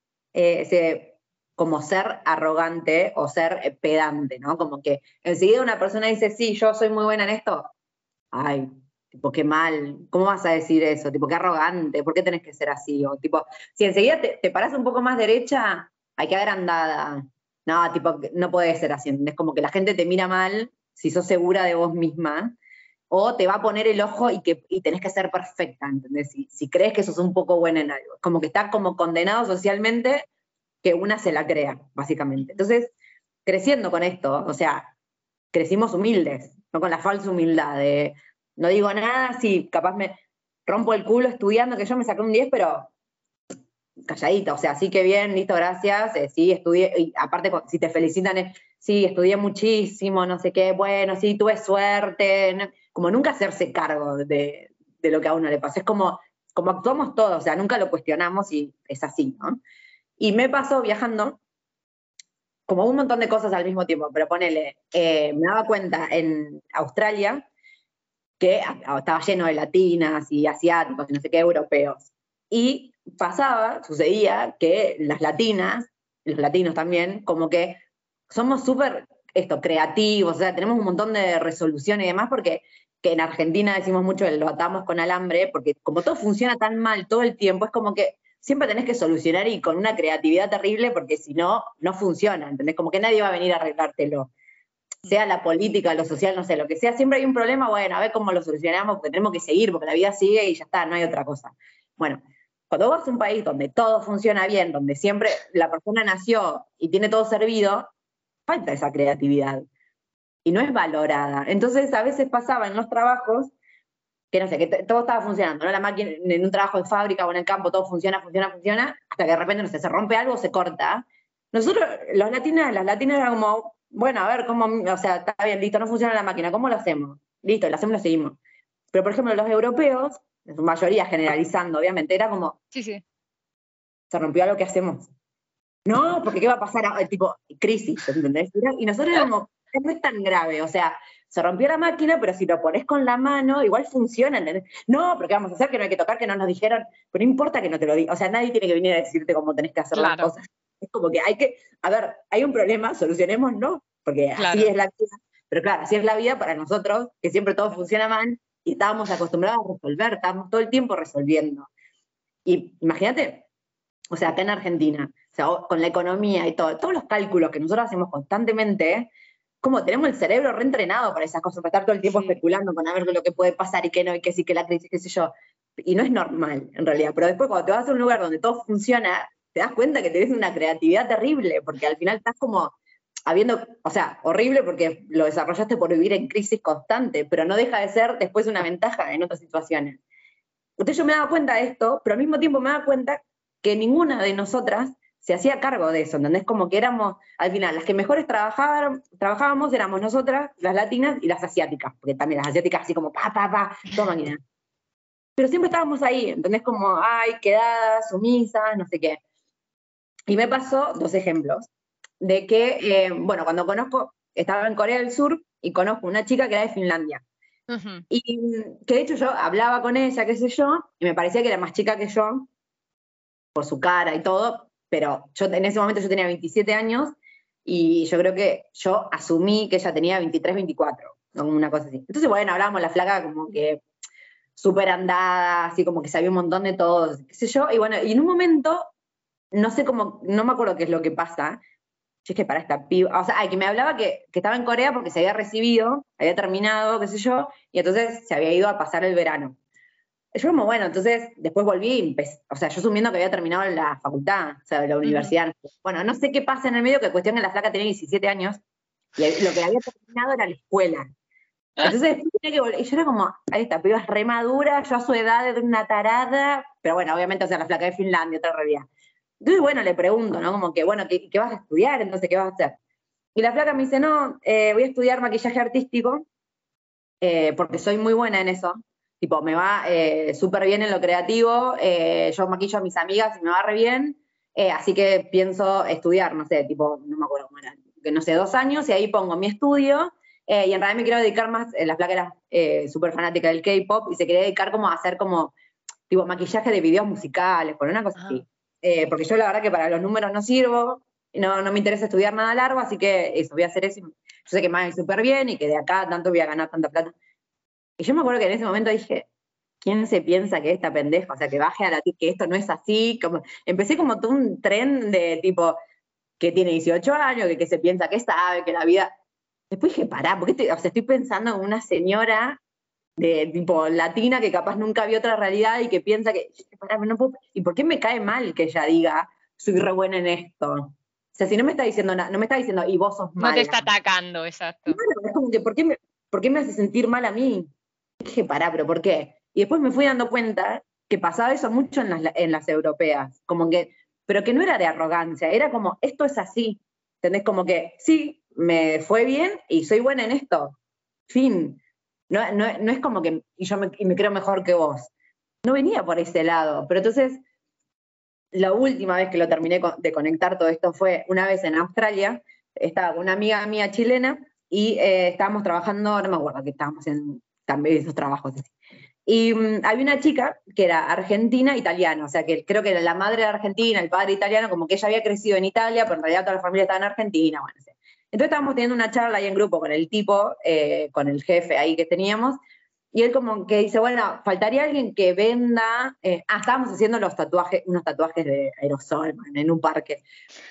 como ser arrogante o ser pedante, ¿no? Como que enseguida una persona dice, sí, yo soy muy buena en esto, ay, tipo, qué mal, ¿cómo vas a decir eso? Tipo, qué arrogante, ¿por qué tenés que ser así? O tipo, si enseguida te, te parás un poco más derecha, hay que agrandada. no, tipo, no puede ser así, Es como que la gente te mira mal si sos segura de vos misma, o te va a poner el ojo y, que, y tenés que ser perfecta, ¿entendés? Si, si crees que sos un poco buena en algo. Como que está como condenado socialmente que una se la crea, básicamente. Entonces, creciendo con esto, o sea, crecimos humildes, no con la falsa humildad de no digo nada, sí, capaz me rompo el culo estudiando, que yo me saqué un 10, pero calladita, o sea, sí que bien, listo, gracias, eh, sí, estudié, y aparte si te felicitan, es, sí, estudié muchísimo, no sé qué, bueno, sí, tuve suerte, como nunca hacerse cargo de, de, lo que a uno le pasa, es como, como actuamos todos, o sea, nunca lo cuestionamos y es así, ¿no? Y me pasó viajando como un montón de cosas al mismo tiempo, pero ponele, eh, me daba cuenta en Australia que estaba lleno de latinas y asiáticos y no sé qué, europeos. Y pasaba, sucedía que las latinas, los latinos también, como que somos súper esto, creativos, o sea, tenemos un montón de resolución y demás, porque que en Argentina decimos mucho lo atamos con alambre, porque como todo funciona tan mal todo el tiempo, es como que siempre tenés que solucionar y con una creatividad terrible, porque si no, no funciona, ¿entendés? Como que nadie va a venir a arreglártelo. Sea la política, lo social, no sé, lo que sea, siempre hay un problema, bueno, a ver cómo lo solucionamos, porque tenemos que seguir, porque la vida sigue y ya está, no hay otra cosa. Bueno, cuando vas a un país donde todo funciona bien, donde siempre la persona nació y tiene todo servido, falta esa creatividad y no es valorada. Entonces, a veces pasaba en los trabajos que no sé, que todo estaba funcionando, ¿no? La máquina, en un trabajo de fábrica o en el campo, todo funciona, funciona, funciona, hasta que de repente, no sé, se rompe algo, se corta. Nosotros, los latinos, las latinas eran como, bueno, a ver, cómo, o sea, está bien, listo, no funciona la máquina, ¿cómo lo hacemos? Listo, lo hacemos, lo seguimos. Pero, por ejemplo, los europeos, en su mayoría generalizando, obviamente, era como, sí, sí. se rompió algo que hacemos. No, porque ¿qué va a pasar? Tipo, crisis, ¿entendés? Y nosotros éramos, no es tan grave, o sea, se rompió la máquina, pero si lo pones con la mano, igual funciona, ¿entendés? No, porque vamos a hacer que no hay que tocar, que no nos dijeron, pero no importa que no te lo diga, o sea, nadie tiene que venir a decirte cómo tenés que hacer las cosas. Es como que hay que, a ver, hay un problema, solucionemos, ¿no? Porque así es la vida. Pero claro, así es la vida para nosotros, que siempre todo funciona mal y estábamos acostumbrados a resolver, estábamos todo el tiempo resolviendo. Y imagínate, o sea, acá en Argentina, o sea, con la economía y todo, todos los cálculos que nosotros hacemos constantemente, como tenemos el cerebro reentrenado para esas cosas, para estar todo el tiempo especulando con a ver lo que puede pasar y qué no, y qué sí, que la crisis, qué sé yo. Y no es normal, en realidad. Pero después, cuando te vas a un lugar donde todo funciona, te das cuenta que tenés una creatividad terrible, porque al final estás como habiendo, o sea, horrible porque lo desarrollaste por vivir en crisis constante, pero no deja de ser después una ventaja en otras situaciones. Entonces yo me daba cuenta de esto, pero al mismo tiempo me daba cuenta que ninguna de nosotras se hacía cargo de eso, ¿entendés? Como que éramos, al final, las que mejores trabajábamos éramos nosotras, las latinas y las asiáticas, porque también las asiáticas así como pa, pa, pa, todo máquina. Pero siempre estábamos ahí, ¿entendés? Como, ay, quedadas, sumisas, no sé qué. Y me pasó dos ejemplos de que, eh, bueno, cuando conozco, estaba en Corea del Sur y conozco una chica que era de Finlandia. Y que de hecho yo hablaba con ella, qué sé yo, y me parecía que era más chica que yo, por su cara y todo, pero yo en ese momento yo tenía 27 años y yo creo que yo asumí que ella tenía 23, 24, una cosa así. Entonces, bueno, hablábamos la flaca como que súper andada, así como que sabía un montón de todo, qué sé yo, y bueno, y en un momento, no sé cómo, no me acuerdo qué es lo que pasa, yo es que para esta piba, o sea, que me hablaba que, que, estaba en Corea porque se había recibido, había terminado, qué sé yo, y entonces se había ido a pasar el verano. Yo como, bueno, entonces después volví y o sea, yo asumiendo que había terminado la facultad, o sea, la universidad. Bueno, no sé qué pasa en el medio, que cuestión que la flaca tenía 17 años y lo que había terminado era la escuela. Entonces tenía que volver, y yo era como, ahí está, piba es re madura, yo a su edad era una tarada, pero bueno, obviamente, o sea, la flaca de Finlandia, otra realidad. Entonces, bueno, le pregunto, ¿no? Como que, bueno, ¿qué, qué vas a estudiar? Entonces, ¿qué vas a hacer? Y la flaca me dice, no, eh, voy a estudiar maquillaje artístico, eh, porque soy muy buena en eso. Tipo, me va eh, súper bien en lo creativo, eh, yo maquillo a mis amigas y me va re bien, eh, así que pienso estudiar, no sé, tipo, no me acuerdo cómo era, que no sé, dos años, y ahí pongo mi estudio, y en realidad me quiero dedicar más, la placa era súper fanática del K-pop, y se quería dedicar como a hacer como, tipo, maquillaje de videos musicales, por una cosa así. Ah. porque yo la verdad que para los números no sirvo, no, no me interesa estudiar nada largo, así que eso, voy a hacer eso. Yo sé que me va súper bien y que de acá tanto voy a ganar tanta plata. Y yo me acuerdo que en ese momento dije, ¿quién se piensa que esta pendeja? O sea, que baje a la que esto no es así. Como, empecé como todo un tren de tipo, que tiene 18 años, que, que se piensa que sabe, que la vida... Después dije, pará, porque estoy, o sea, estoy pensando en una señora de tipo latina que capaz nunca vio otra realidad y que piensa que, pará, no puedo, ¿y por qué me cae mal que ella diga, soy re buena en esto? O sea, si no me está diciendo nada, no me está diciendo, y vos sos mala. No te está atacando, exacto. Bueno, es como que, ¿por qué me, por qué me hace sentir mal a mí? Dije, pará, pero ¿por qué? Y después me fui dando cuenta que pasaba eso mucho en las, en las europeas, como que, pero que no era de arrogancia, era como, esto es así, ¿entendés? Como que, sí, me fue bien y soy buena en esto, fin. No, no, es como que y yo me, y me creo mejor que vos. No venía por ese lado, pero entonces la última vez que lo terminé de conectar todo esto fue una vez en Australia, estaba con una amiga mía chilena y eh, estábamos trabajando, no me acuerdo que estábamos en también esos trabajos así. Y mm, había una chica que era argentina italiana, o sea que creo que la madre era argentina, el padre italiano, como que ella había crecido en Italia, pero en realidad toda la familia estaba en Argentina, bueno, Entonces estábamos teniendo una charla ahí en grupo con el tipo, eh, con el jefe ahí que teníamos, y él como que dice, bueno, faltaría alguien que venda, eh, ah, estábamos haciendo los tatuajes, unos tatuajes de aerosol en un parque.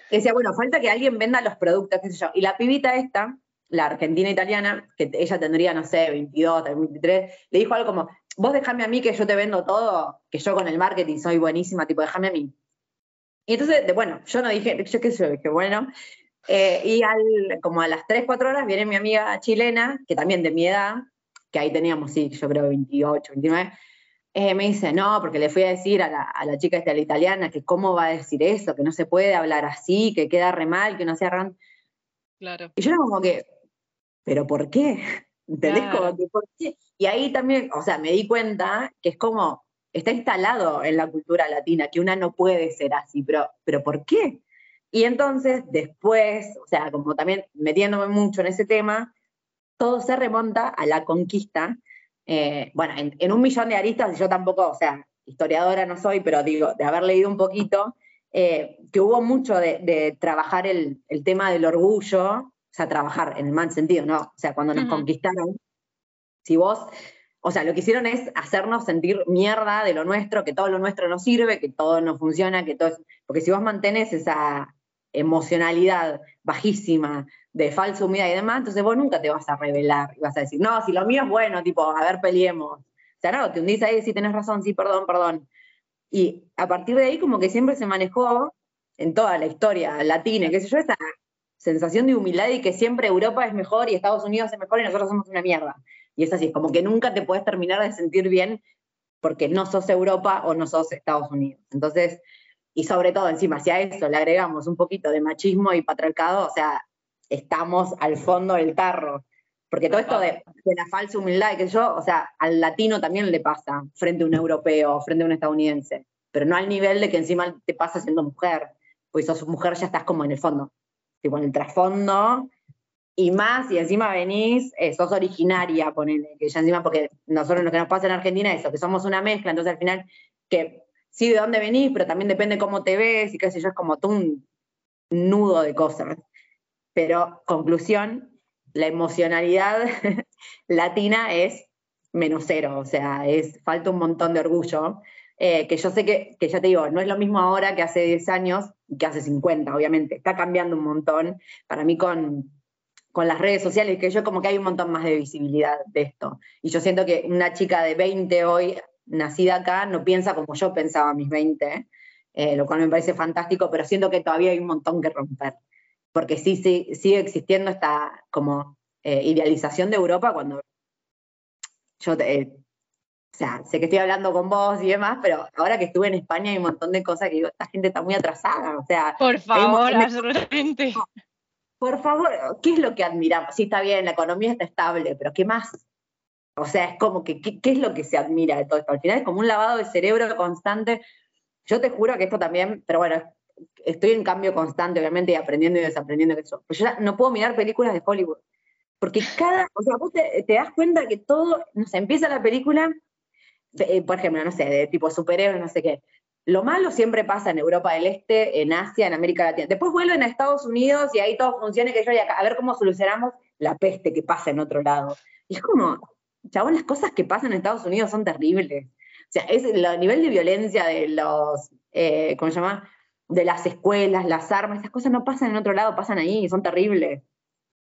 Y decía, bueno, falta que alguien venda los productos, qué sé yo. Y la pibita esta, la argentina italiana, que ella tendría, no sé, 22, 23, le dijo algo como, vos déjame a mí que yo te vendo todo, que yo con el marketing soy buenísima, tipo, déjame a mí. Y entonces, de, bueno, yo no dije, yo qué sé, dije, bueno, eh, y al, como a las 3, 4 horas viene mi amiga chilena, que también de mi edad, que ahí teníamos, sí, yo creo 28, 29, eh, me dice, no, porque le fui a decir a la, a la chica esta, la italiana, que cómo va a decir eso, que no se puede hablar así, que queda re mal, que no se arran... Claro. Y yo era como que, ¿pero por qué? ¿Entendés? ¿por qué? Y ahí también, o sea, me di cuenta que es como, está instalado en la cultura latina, que una no puede ser así, pero, pero ¿por qué? Y entonces, después, o sea, como también metiéndome mucho en ese tema, todo se remonta a la conquista. Eh, bueno, en, un millón de aristas, yo tampoco, o sea, historiadora no soy, pero digo, de haber leído un poquito, eh, que hubo mucho de, trabajar el, el, tema del orgullo sea, trabajar en el mal sentido, ¿no? O sea, cuando nos conquistaron, si vos, o sea, lo que hicieron es hacernos sentir mierda de lo nuestro, que todo lo nuestro no sirve, que todo no funciona, que todo es, porque si vos mantenés esa emocionalidad bajísima de falsa humildad y demás, entonces vos nunca te vas a revelar y vas a decir, no, si lo mío es bueno, tipo, a ver, peleemos. O sea, no, te hundís ahí, sí tenés razón, sí, perdón, perdón. Y a partir de ahí como que siempre se manejó en toda la historia latina, qué sé yo, esa sensación de humildad y que siempre Europa es mejor y Estados Unidos es mejor y nosotros somos una mierda. Y es así, es como que nunca te puedes terminar de sentir bien porque no sos Europa o no sos Estados Unidos. Entonces, y sobre todo encima, si a eso le agregamos un poquito de machismo y patriarcado, o sea, estamos al fondo del tarro. Porque todo esto de, la falsa humildad, que yo, o sea, al latino también le pasa frente a un europeo, frente a un estadounidense, pero no al nivel de que encima te pasa siendo mujer, pues sos mujer ya estás como en el fondo tipo en el trasfondo, y más, y encima venís, eh, sos originaria, ponele, que ya encima, porque nosotros lo que nos pasa en Argentina es eso, que somos una mezcla, entonces al final, que sí de dónde venís, pero también depende cómo te ves, y qué sé yo, es como todo un nudo de cosas. Pero, conclusión, la emocionalidad [laughs] latina es menos cero, o sea, es, falta un montón de orgullo. Eh, que yo sé que, que, ya te digo, no es lo mismo ahora que hace 10 años que hace 50, obviamente, está cambiando un montón. Para mí con, con las redes sociales, que yo como que hay un montón más de visibilidad de esto. Y yo siento que una chica de 20 hoy, nacida acá, no piensa como yo pensaba a mis 20, eh, lo cual me parece fantástico, pero siento que todavía hay un montón que romper. Porque sí, sí sigue existiendo esta como eh, idealización de Europa cuando yo o sea, sé que estoy hablando con vos y demás, pero ahora que estuve en España hay un montón de cosas que digo, esta gente está muy atrasada, o sea... Por favor, absolutamente. Por favor, ¿qué es lo que admiramos? Sí, está bien, la economía está estable, pero ¿qué más? O sea, es como que, ¿qué, es lo que se admira de todo esto? Al final es como un lavado de cerebro constante. Yo te juro que esto también, pero bueno, estoy en cambio constante, obviamente, y aprendiendo y desaprendiendo eso. Pero yo no puedo mirar películas de Hollywood. Porque cada, o sea, vos te, te das cuenta que todo, no sé, empieza la película por ejemplo, no sé, de tipo superhéroes, no sé qué. Lo malo siempre pasa en Europa del Este, en Asia, en América Latina. Después vuelven a Estados Unidos y ahí todo funciona y que yo acá, a ver cómo solucionamos la peste que pasa en otro lado. Y es como, chabón, las cosas que pasan en Estados Unidos son terribles. O sea, es el nivel de violencia de los, eh, ¿cómo se llama? de las escuelas, las armas, esas cosas no pasan en otro lado, pasan ahí, son terribles.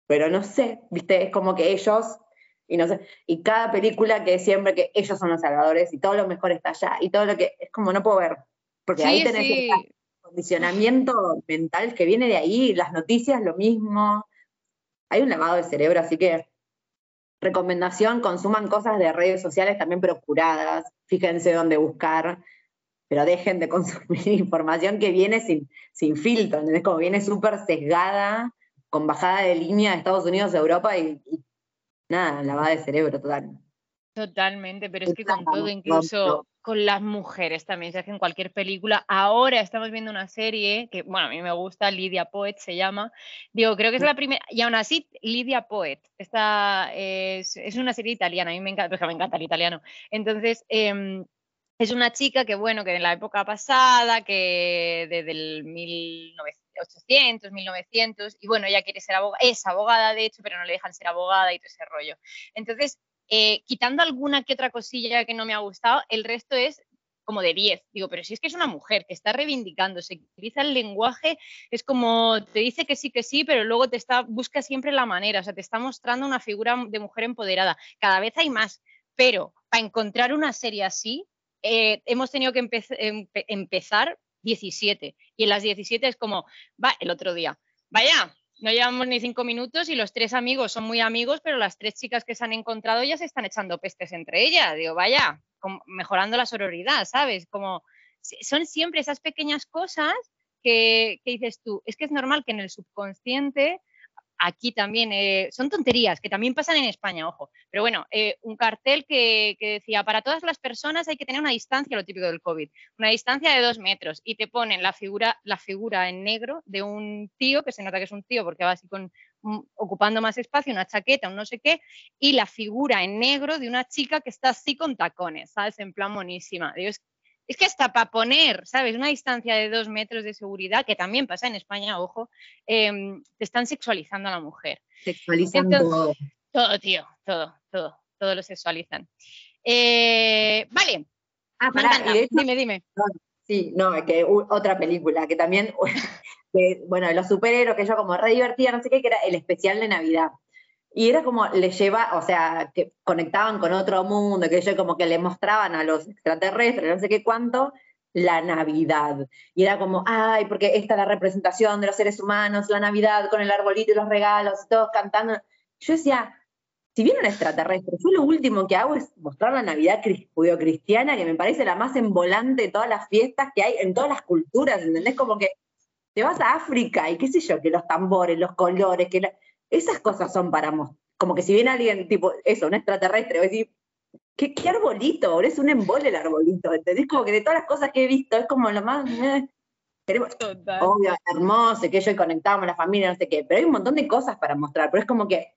Pero no sé, viste, es como que ellos, y no sé, y cada película que es siempre que ellos son los salvadores y todo lo mejor está allá, y todo lo que, es como no puedo ver, porque ahí tenés el condicionamiento mental que viene de ahí, las noticias lo mismo, hay un lavado de cerebro, así que recomendación, consuman cosas de redes sociales también procuradas, fíjense dónde buscar, pero dejen de [laughs] consumir información que viene sin, sin filtro, ¿entendés? Como viene súper sesgada, con bajada de línea de Estados Unidos a Europa y, nada, lavada de cerebro total. Totalmente, pero es que con todo, incluso con las mujeres también se hacen cualquier película. Ahora estamos viendo una serie que, bueno, a mí me gusta, Lydia Poet se llama. Digo, creo que es la primera, y aún así, Lydia Poet, esta es, una serie italiana, a mí me encanta, porque me encanta el italiano. Entonces, eh, es una chica que, bueno, que en la época pasada, que desde el 1800, 1900, y bueno, ella quiere ser abogada, es abogada de hecho, pero no le dejan ser abogada y todo ese rollo. Entonces, eh, quitando alguna que otra cosilla que no me ha gustado, el resto es como de 10. Digo, pero si es que es una mujer que está reivindicando, se utiliza el lenguaje, es como te dice que sí, que sí, pero luego te está, busca siempre la manera, o sea, te está mostrando una figura de mujer empoderada. Cada vez hay más, pero para encontrar una serie así, eh, hemos tenido que empezar 17 y en las 17 es como, va, el otro día, vaya, no llevamos ni cinco minutos y los tres amigos son muy amigos, pero las tres chicas que se han encontrado ya se están echando pestes entre ellas. Digo, vaya, mejorando la sororidad, ¿sabes? Como son siempre esas pequeñas cosas que, que, dices tú, es que es normal que en el subconsciente aquí también, eh, son tonterías que también pasan en España, ojo, pero bueno, eh, un cartel que, decía, para todas las personas hay que tener una distancia, lo típico del COVID, una distancia de dos metros, y te ponen la figura, la figura en negro de un tío, que se nota que es un tío porque va así con, mm, ocupando más espacio, una chaqueta, un no sé qué, y la figura en negro de una chica que está así con tacones, ¿sabes? En plan monísima. Dios, es que hasta para poner, ¿sabes? Una distancia de dos metros de seguridad, que también pasa en España, ojo, em, te están sexualizando a la mujer. Sexualizan todo. Todo, tío, todo, todo, todo lo sexualizan. Eh, vale. Ah, dime, dime. sí, no, es que otra película que también, [laughs] bueno, los superhéroes, que yo como re divertida, no sé qué, que era el especial de Navidad. Y era como, le lleva, o sea, que conectaban con otro mundo, que ellos como que le mostraban a los extraterrestres, no sé qué cuánto, la Navidad. Y era como, ay, porque esta es la representación de los seres humanos, la Navidad con el arbolito y los regalos, y todos cantando. Yo decía, si viene un extraterrestre, yo lo último que hago es mostrar la Navidad judio-cristiana, que me parece la más envolante de todas las fiestas que hay en todas las culturas, ¿entendés? Como que te vas a África y qué sé yo, que los tambores, los colores, que la esas cosas son para como que si viene alguien, tipo, eso, un extraterrestre, o decir, ¿qué, qué arbolito? Es un embole el arbolito, ¿entendés? Como que de todas las cosas que he visto, es como lo más... Eh, obvio, hermoso, que yo conectamos la familia, no sé qué, pero hay un montón de cosas para mostrar, pero es como que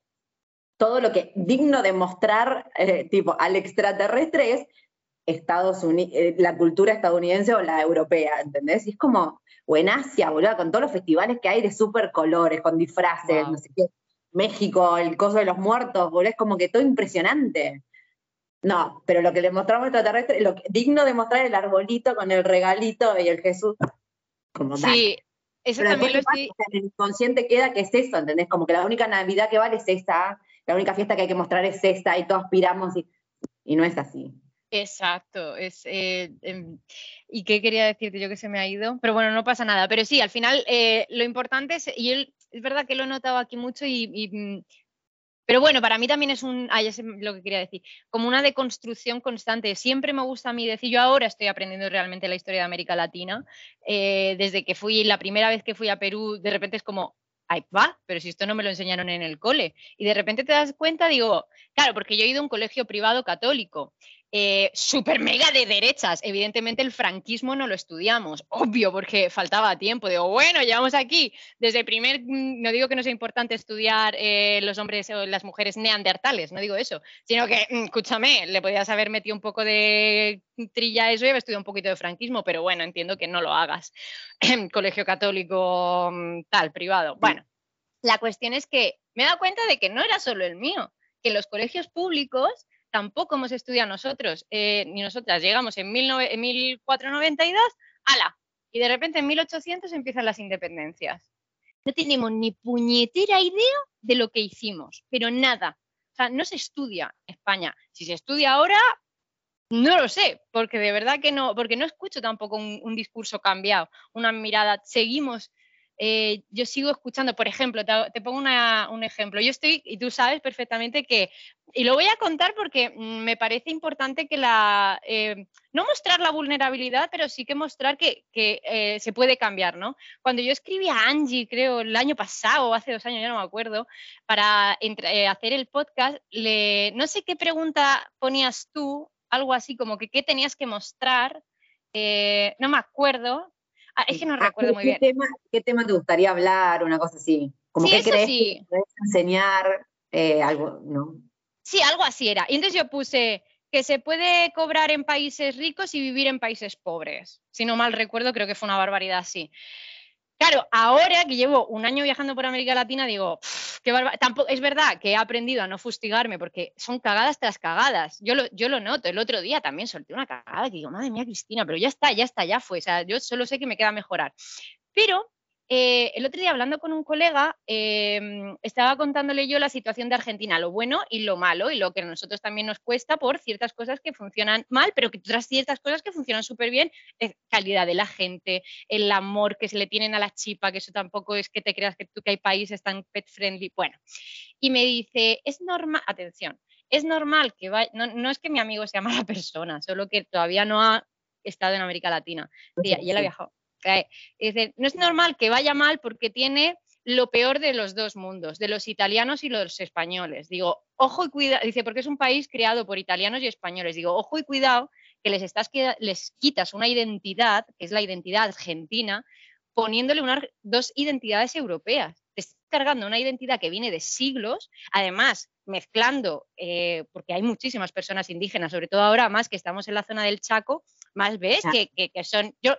todo lo que digno de mostrar, eh, tipo, al extraterrestre es Estados Unidos, eh, la cultura estadounidense o la europea, ¿entendés? Y es como, o en Asia, boludo, con todos los festivales que hay de super colores, con disfraces, no sé qué. México, el coso de los muertos, boludo, es como que todo impresionante. No, pero lo que le mostramos extraterrestre, lo digno de mostrar el arbolito con el regalito y el Jesús. Como sí, eso también lo estoy... En el inconsciente queda que es eso, ¿entendés? Como que la única Navidad que vale es esa, la única fiesta que hay que mostrar es esta, y todos aspiramos y, y no es así. Exacto, es, eh, em, ¿y qué quería decirte yo que se me ha ido? Pero bueno, no pasa nada, pero sí, al final eh, lo importante es, y él, es verdad que lo he notado aquí mucho y, mm, pero bueno, para mí también es un, ah, ya sé lo que quería decir, como una deconstrucción constante. Siempre me gusta a mí decir, yo ahora estoy aprendiendo realmente la historia de América Latina. Eh, desde que fui, la primera vez que fui a Perú, de repente es como, ay, va, pero si esto no me lo enseñaron en el cole. Y de repente te das cuenta, digo, claro, porque yo he ido a un colegio privado católico eh, super mega de derechas. Evidentemente el franquismo no lo estudiamos, obvio, porque faltaba tiempo. Digo, bueno, llevamos aquí desde el primer, mm, no digo que no sea importante estudiar eh, los hombres o las mujeres neandertales, no digo eso, sino que, mm, escúchame, le podías haber metido un poco de trilla a eso y haber estudiado un poquito de franquismo, pero bueno, entiendo que no lo hagas. [clears throat] Colegio católico mm, tal, privado. Bueno, la cuestión es que me he dado cuenta de que no era solo el mío, que los colegios públicos tampoco hemos estudiado nosotros, eh, ni nosotras. Llegamos en, 1492, ala, Y de repente en 1800 empiezan las independencias. No tenemos ni puñetera idea de lo que hicimos, pero nada. O sea, no se estudia España. Si se estudia ahora, no lo sé, porque de verdad que no, porque no escucho tampoco un, discurso cambiado, una mirada. Seguimos, eh, yo sigo escuchando, por ejemplo, te, pongo un ejemplo. Yo estoy, y tú sabes perfectamente que, y lo voy a contar porque mm, me parece importante que la, eh, no mostrar la vulnerabilidad, pero sí que mostrar que, eh, se puede cambiar, ¿no? Cuando yo escribí a Angie, creo, el año pasado, hace dos años, ya no me acuerdo, para hacer el podcast, le, no sé qué pregunta ponías tú algo así como que qué tenías que mostrar, no me acuerdo, ah, es que no ah, recuerdo muy bien. ¿Qué tema te gustaría hablar? Una cosa así. Como que crees que puedes enseñar eh, algo, ¿no? Sí, algo así era. Y entonces yo puse que se puede cobrar en países ricos y vivir en países pobres. Si no mal recuerdo, creo que fue una barbaridad así. Claro, ahora que llevo un año viajando por América Latina, digo, qué Tampoco, es verdad que he aprendido a no fustigarme porque son cagadas tras cagadas. Yo lo, yo lo noto. El otro día también solté una cagada que digo, madre mía, Cristina, pero ya está, ya está, ya fue. O sea, yo solo sé que me queda mejorar. Pero eh, el otro día hablando con un colega, em, estaba contándole yo la situación de Argentina, lo bueno y lo malo, y lo que a nosotros también nos cuesta por ciertas cosas que funcionan mal, pero que otras ciertas cosas que funcionan súper bien, calidad de la gente, el amor que se le tienen a la chipa, que eso tampoco es que te creas que tú que hay países tan pet friendly. Bueno, y me dice, es normal, atención, es normal que vaya, no, es que mi amigo sea mala persona, solo que todavía no ha estado en América Latina, y, y él ha viajado no es normal que vaya mal porque tiene lo peor de los dos mundos, de los italianos y los españoles. Digo, ojo y cuidado, dice, porque es un país creado por italianos y españoles. Digo, ojo y cuidado que les, estás, les quitas una identidad, que es la identidad argentina, poniéndole dos identidades europeas. Te estás cargando una identidad que viene de siglos, además mezclando, eh, porque hay muchísimas personas indígenas, sobre todo ahora más que estamos en la zona del Chaco, más ves que, que, son, yo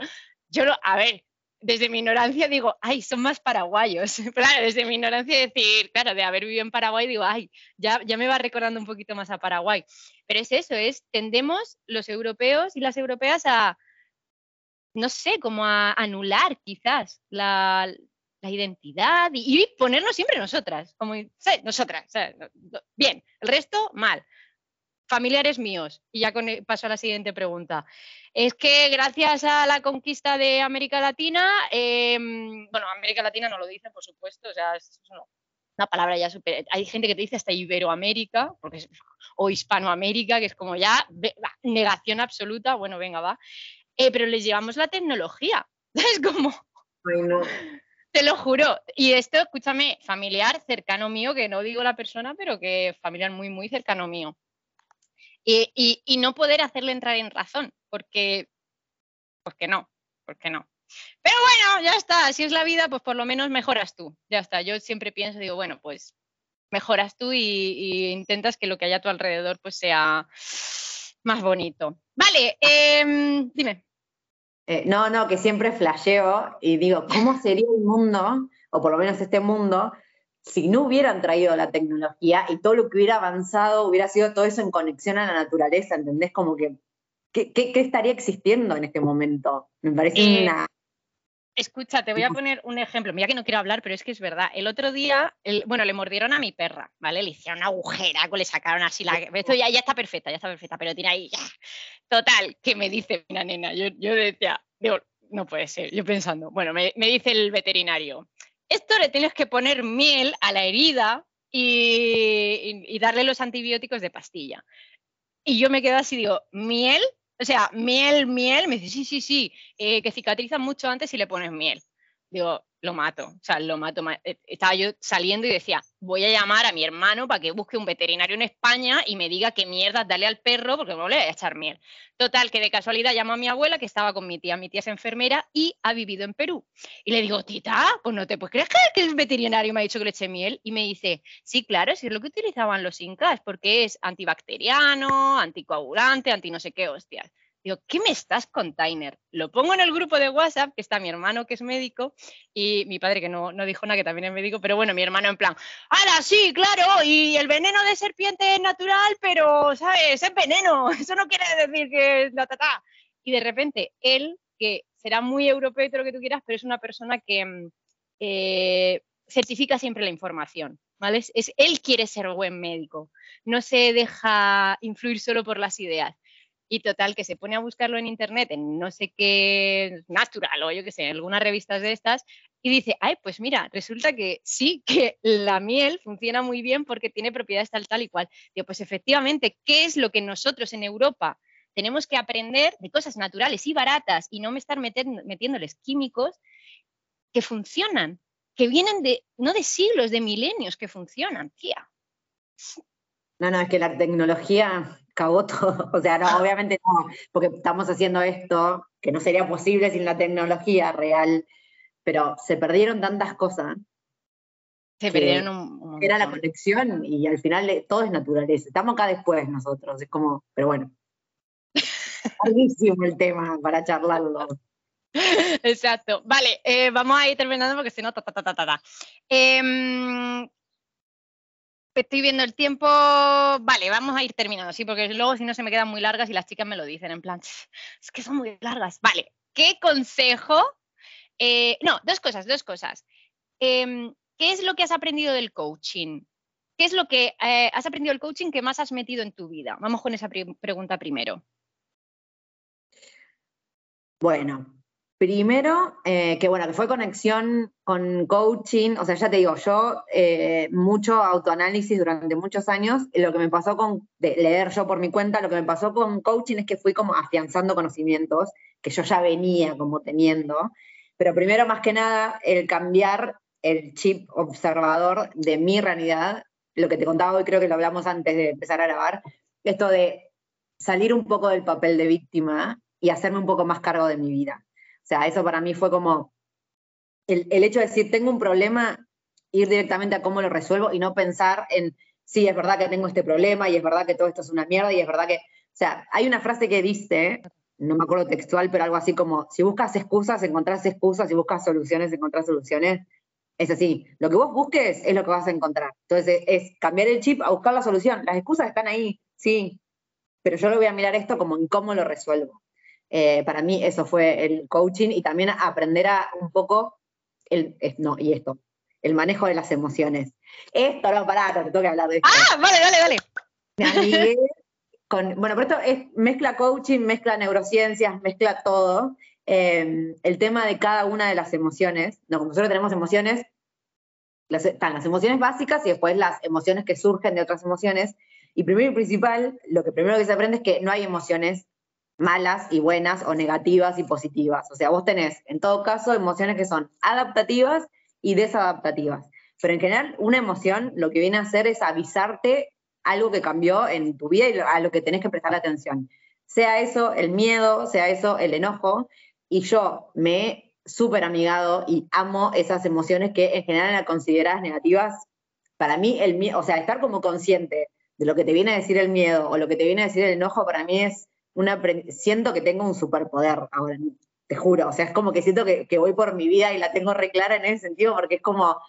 yo, a ver, desde mi ignorancia digo, ay, son más paraguayos. [laughs] Claro, desde mi ignorancia decir, claro, de haber vivido en Paraguay, digo, ay, ya, ya me va recordando un poquito más a Paraguay. Pero es eso, es, tendemos los europeos y las europeas a, no sé, como a anular quizás la, identidad y, ponernos siempre nosotras, como, nosotras, bien, el resto mal familiares míos. Y ya con, paso a la siguiente pregunta. Es que gracias a la conquista de América Latina, em, bueno, América Latina no lo dice, por supuesto, o sea, es una palabra ya súper... Hay gente que te dice hasta Iberoamérica, porque o Hispanoamérica, que es como ya negación absoluta, bueno, venga, va. Eh, pero les llevamos la tecnología. [laughs] Es como... Te lo juro. Y esto, escúchame, familiar cercano mío, que no digo la persona, pero que familiar muy, muy cercano mío. Y, no poder hacerle entrar en razón, porque, porque no, porque no. Pero bueno, ya está, si es la vida, pues por lo menos mejoras tú, ya está. Yo siempre pienso, digo, bueno, pues mejoras tú y, intentas que lo que haya a tu alrededor pues sea más bonito. Vale, em, dime. Eh, no, no, que siempre flasheo y digo, ¿cómo sería el mundo, o por lo menos este mundo, si no hubieran traído la tecnología y todo lo que hubiera avanzado hubiera sido todo eso en conexión a la naturaleza, ¿entendés? Como que, ¿qué, estaría existiendo en este momento? Me parece eh, una... Escucha, te voy a poner un ejemplo. Mira que no quiero hablar, pero es que es verdad. El otro día, bueno, le mordieron a mi perra, ¿vale? Le hicieron una agujera, le sacaron así la. Esto ya, ya está perfecta, ya está perfecta, pero tiene ahí. Total, que me dice una nena. Yo, yo decía, digo, no puede ser. Yo pensando, bueno, me, me dice el veterinario esto le tienes que poner miel a la herida y, darle los antibióticos de pastilla. Y yo me quedo así, digo, ¿miel? O sea, miel, miel. Me dice, sí, sí, sí, eh, que cicatriza mucho antes si le pones miel. Digo, lo mato, o sea, lo mato. Eh, estaba yo saliendo y decía, voy a llamar a mi hermano para que busque un veterinario en España y me diga qué mierda dale al perro porque no voy a echar miel. Total, que de casualidad llamo a mi abuela que estaba con mi tía. Mi tía es enfermera y ha vivido en Perú. Y le digo, tita, pues no te puedes creer que el veterinario me ha dicho que le eche miel. Y me dice, sí, claro, es lo que utilizaban los incas, porque es antibacteriano, anticoagulante, anti no sé qué hostias. Digo, ¿qué me estás container? Lo pongo en el grupo de WhatsApp, que está mi hermano que es médico y mi padre que no, no dijo nada, que también es médico, pero bueno, mi hermano en plan, ¡hala, sí, claro! Y el veneno de serpiente es natural, pero, ¿sabes? Es veneno, [laughs] eso no quiere decir que... La, ta, Y de repente él que será muy europeo y todo lo que tú quieras, pero es una persona que mm, eh, certifica siempre la información. ¿Vale? Es, él quiere ser buen médico, no se deja influir solo por las ideas. Y total, que se pone a buscarlo en internet, en no sé qué, Natural o yo qué sé, en algunas revistas de estas, y dice, ay, pues mira, resulta que sí, que la miel funciona muy bien porque tiene propiedades tal, tal y cual. Digo, pues efectivamente, ¿qué es lo que nosotros en Europa tenemos que aprender de cosas naturales y baratas y no me estar metiéndoles químicos que funcionan, que vienen de, no de siglos, de milenios que funcionan, tía. No, no, es que la tecnología cagó todo. [laughs] O sea, no, obviamente no, porque estamos haciendo esto que no sería posible sin la tecnología real, pero se perdieron tantas cosas. Se perdieron un, Era la conexión y al final todo es naturaleza. Estamos acá después nosotros, es como, pero bueno. [laughs] Larguísimo el tema para charlarlo. Exacto. Vale, eh, vamos a ir terminando porque si no, ta, ta, ta, ta, em, estoy viendo el tiempo. Vale, vamos a ir terminando, sí, porque luego si no se me quedan muy largas y las chicas me lo dicen, en plan, es que son muy largas. Vale, ¿qué consejo? Eh, no, dos cosas, dos cosas. Em, ¿Qué es lo que has aprendido del coaching? ¿Qué es lo que eh, has aprendido del coaching que más has metido en tu vida? Vamos con esa pregunta primero. Bueno, Primero, eh, que bueno, que fue conexión con coaching, o sea, ya te digo, yo eh, mucho autoanálisis durante muchos años, lo que me pasó con leer yo por mi cuenta, lo que me pasó con coaching es que fui como afianzando conocimientos que yo ya venía como teniendo, pero primero más que nada el cambiar el chip observador de mi realidad, lo que te contaba hoy creo que lo hablamos antes de empezar a grabar, esto de salir un poco del papel de víctima y hacerme un poco más cargo de mi vida. Sea, eso para mí fue como el, hecho de decir, tengo un problema, ir directamente a cómo lo resuelvo y no pensar en, sí, es verdad que tengo este problema y es verdad que todo esto es una mierda y es verdad que, o sea, hay una frase que dice, no me acuerdo textual, pero algo así como, si buscas excusas, encontrás excusas, si buscas soluciones, encontrás soluciones. Es así, lo que vos busques es lo que vas a encontrar. Entonces, es cambiar el chip a buscar la solución. Las excusas están ahí, sí, pero yo lo voy a mirar esto como en cómo lo resuelvo. Eh, para mí eso fue el coaching y también aprender a un poco, el, no, y esto, el manejo de las emociones. Esto, no, pará, te tengo que hablar de esto. Ah, vale, dale, dale. Me amigué con, bueno, pero esto es, mezcla coaching, mezcla neurociencias, mezcla todo. Em, el tema de cada una de las emociones, no, como nosotros tenemos emociones, están las emociones básicas y después las emociones que surgen de otras emociones. Y primero y principal, lo que primero que se aprende es que no hay emociones malas y buenas o negativas y positivas. O sea, vos tenés en todo caso emociones que son adaptativas y desadaptativas. Pero en general, una emoción lo que viene a hacer es avisarte algo que cambió en tu vida y a lo que tenés que prestar atención. Sea eso el miedo, sea eso el enojo. Y yo me he súper amigado y amo esas emociones que en general eran consideradas negativas. Para mí, el o sea, estar como consciente de lo que te viene a decir el miedo o lo que te viene a decir el enojo, para mí es siento que tengo un superpoder ahora, te juro, o sea, es como que siento que, voy por mi vida y la tengo re clara en ese sentido, porque es como,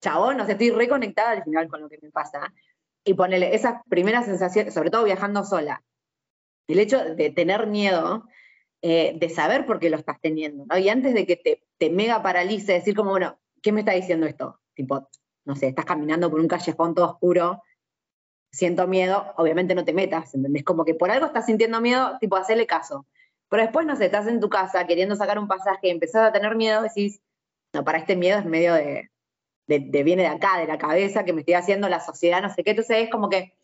chabón, o sea, estoy reconectada al final con lo que me pasa. Y ponerle esas primeras sensaciones, sobre todo viajando sola, el hecho de tener miedo, eh, de saber por qué lo estás teniendo, ¿no? Y antes de que te, te mega paralice, decir como, bueno, ¿qué me está diciendo esto? Tipo, no sé, estás caminando por un callejón todo oscuro siento miedo, obviamente no te metas, ¿entendés? Como que por algo estás sintiendo miedo, tipo, hacerle caso. Pero después, no sé, estás en tu casa queriendo sacar un pasaje empezás a tener miedo, decís, no, para este miedo es medio de, de, viene de acá, de la cabeza, que me estoy haciendo la sociedad, no sé qué. Entonces es como que,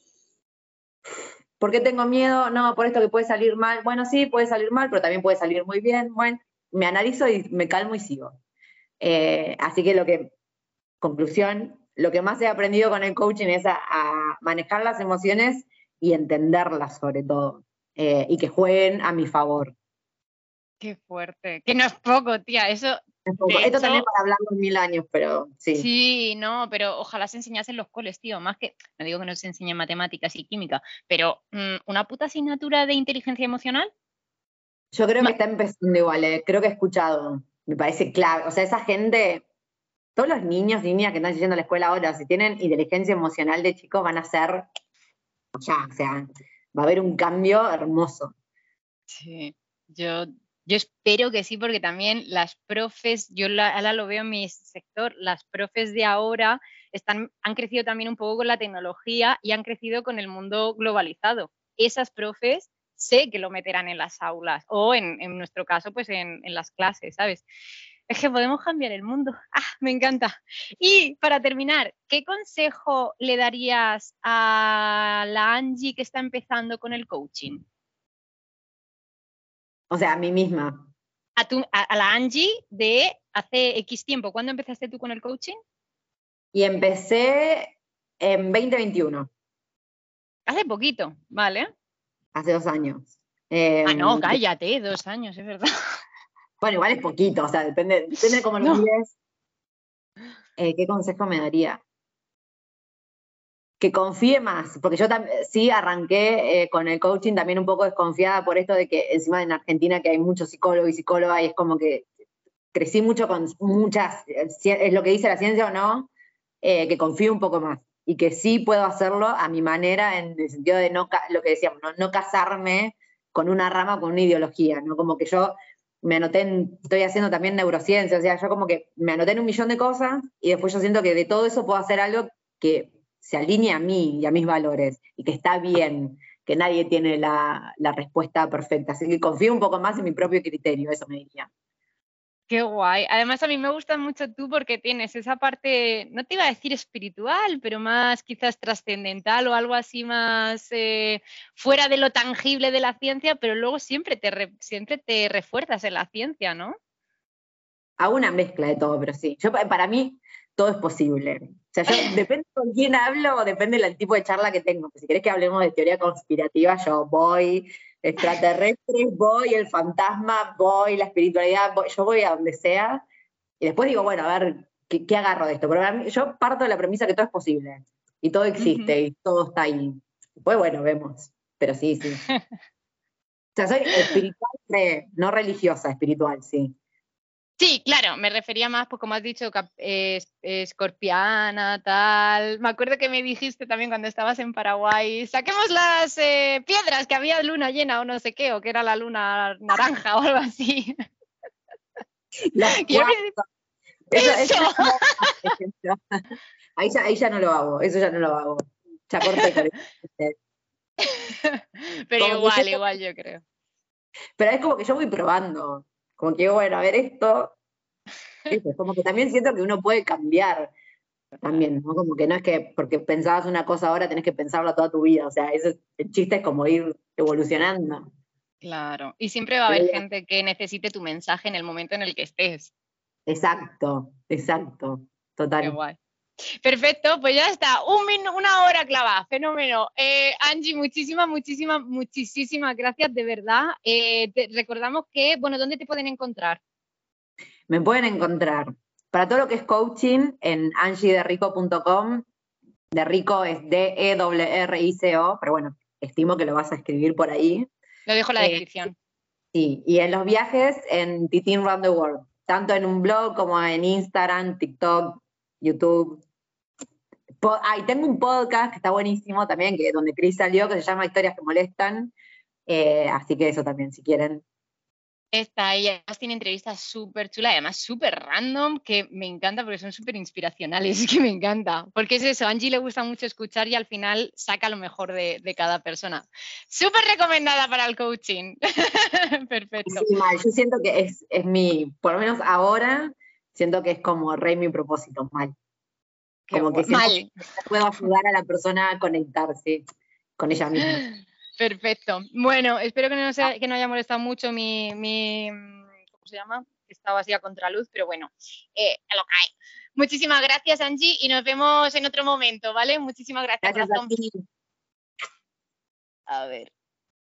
¿por qué tengo miedo? No, por esto que puede salir mal. Bueno, sí, puede salir mal, pero también puede salir muy bien. Bueno, me analizo y me calmo y sigo. Eh, así que lo que, conclusión, lo que más he aprendido con el coaching es a, manejar las emociones y entenderlas sobre todo, eh, y que jueguen a mi favor. Qué fuerte, que no es poco, tía, eso... Esto también para hablarlo en mil años, pero sí. Sí, no, pero ojalá se enseñase en los coles, tío, más que, no digo que no se enseñe matemáticas y química, pero mm, una puta asignatura de inteligencia emocional. Yo creo que está empezando igual, eh, creo que he escuchado, me parece clave, o sea, esa gente todos los niños, niñas que están yendo a la escuela ahora, si tienen inteligencia emocional de chicos, van a ser, ya, o sea, va a haber un cambio hermoso. Sí, yo, Yo espero que sí, porque también las profes, yo ahora lo veo en mi sector, las profes de ahora están, han crecido también un poco con la tecnología y han crecido con el mundo globalizado. Esas profes sé que lo meterán en las aulas o en, nuestro caso, pues en, en, las clases, ¿sabes? Es que podemos cambiar el mundo. [laughs] ¡Ah, me encanta! Y para terminar, ¿qué consejo le darías a la Angie que está empezando con el coaching? O sea, a mí misma. A, a, la Angie de hace X tiempo. ¿Cuándo empezaste tú con el coaching? Y empecé en 2021. Hace poquito, ¿vale? Hace dos años. ah, no, em, cállate, dos años, es verdad. [laughs] Bueno, igual es poquito, o sea, depende, depende de cómo lo mires. Eh, ¿Qué consejo me daría? Que confíe más, porque yo sí arranqué eh, con el coaching también un poco desconfiada por esto de que encima en Argentina que hay muchos psicólogos y psicólogas y es como que crecí mucho con muchas, es lo que dice la ciencia o no, eh, que confíe un poco más y que sí puedo hacerlo a mi manera en el sentido de no, lo que decíamos, no, no casarme con una rama, con una ideología, ¿no? Como que yo me anoté en, estoy haciendo también neurociencia, o sea, yo como que me anoté en un millón de cosas y después yo siento que de todo eso puedo hacer algo que se alinee a mí y a mis valores y que está bien, que nadie tiene la, la respuesta perfecta. Así que confío un poco más en mi propio criterio, eso me diría. Qué guay. Además, a mí me gusta mucho tú porque tienes esa parte, no te iba a decir espiritual, pero más quizás trascendental o algo así más eh, fuera de lo tangible de la ciencia, pero luego siempre te, siempre te refuerzas en la ciencia, ¿no? Hago una mezcla de todo, pero sí. Yo, para mí, todo es posible. O sea, yo, [laughs] depende con quién hablo depende del tipo de charla que tengo. Si querés que hablemos de teoría conspirativa, yo voy extraterrestres, voy, el fantasma, voy, la espiritualidad, yo voy a donde sea. Y después digo, bueno, a ver, ¿qué, agarro de esto? Pero yo parto de la premisa que todo es posible y todo existe y todo está ahí. Después, bueno, vemos. Pero sí, sí. [laughs] o sea, soy espiritual, no religiosa, espiritual, sí. Sí, claro, me refería más, pues como has dicho, escorpiana, tal. Me acuerdo que me dijiste también cuando estabas en Paraguay, saquemos las eh, piedras, que había luna llena o no sé qué, o que era la luna naranja o algo así. [laughs] eso, [laughs] ahí, ya, ahí ya no lo hago, eso ya no lo hago. Ya corté [laughs] Pero igual, igual yo creo. Pero es como que yo voy probando como que, bueno, a ver esto, [laughs] es como que también siento que uno puede cambiar también, ¿no? Como que no es que porque pensabas una cosa ahora tenés que pensarla toda tu vida, o sea, eso, el chiste es como ir evolucionando. Claro, y siempre va a haber gente que necesite tu mensaje en el momento en el que estés. Exacto, exacto, total. Qué guay. Perfecto, pues ya está, Un una hora clavada, fenómeno. Eh, Angie, muchísimas, muchísimas, muchísimas gracias, de verdad. Eh, recordamos que, bueno, ¿dónde te pueden encontrar? Me pueden encontrar para todo lo que es coaching en angiederrico.com. De rico es D-E-R-R-I-C-O, pero bueno, estimo que lo vas a escribir por ahí. Lo dejo en la eh, descripción. Sí, y en los viajes en Titin Round the World, tanto en un blog como en Instagram, TikTok, YouTube, Ah, y tengo un podcast que está buenísimo también, que donde Chris salió, que se llama Historias que molestan. Eh, así que eso también, si quieren. Está ahí, además tiene entrevistas súper chulas, además súper random, que me encanta porque son súper inspiracionales, [laughs] que me encanta. Porque es eso, a Angie le gusta mucho escuchar y al final saca lo mejor de, cada persona. Súper recomendada para el coaching. [laughs] Perfecto. Sí, mal. Yo siento que es, es mi, por lo menos ahora, siento que es como rey mi propósito, mal como que Mal. puedo ayudar a la persona a conectarse con ella misma. [laughs] Perfecto. Bueno, espero que no, sea, que no haya molestado mucho mi, mi, ¿cómo se llama? Estaba así a contraluz, pero bueno, eh, lo que hay. Muchísimas gracias, Angie, y nos vemos en otro momento, ¿vale? Muchísimas gracias. Gracias a ti. A ver.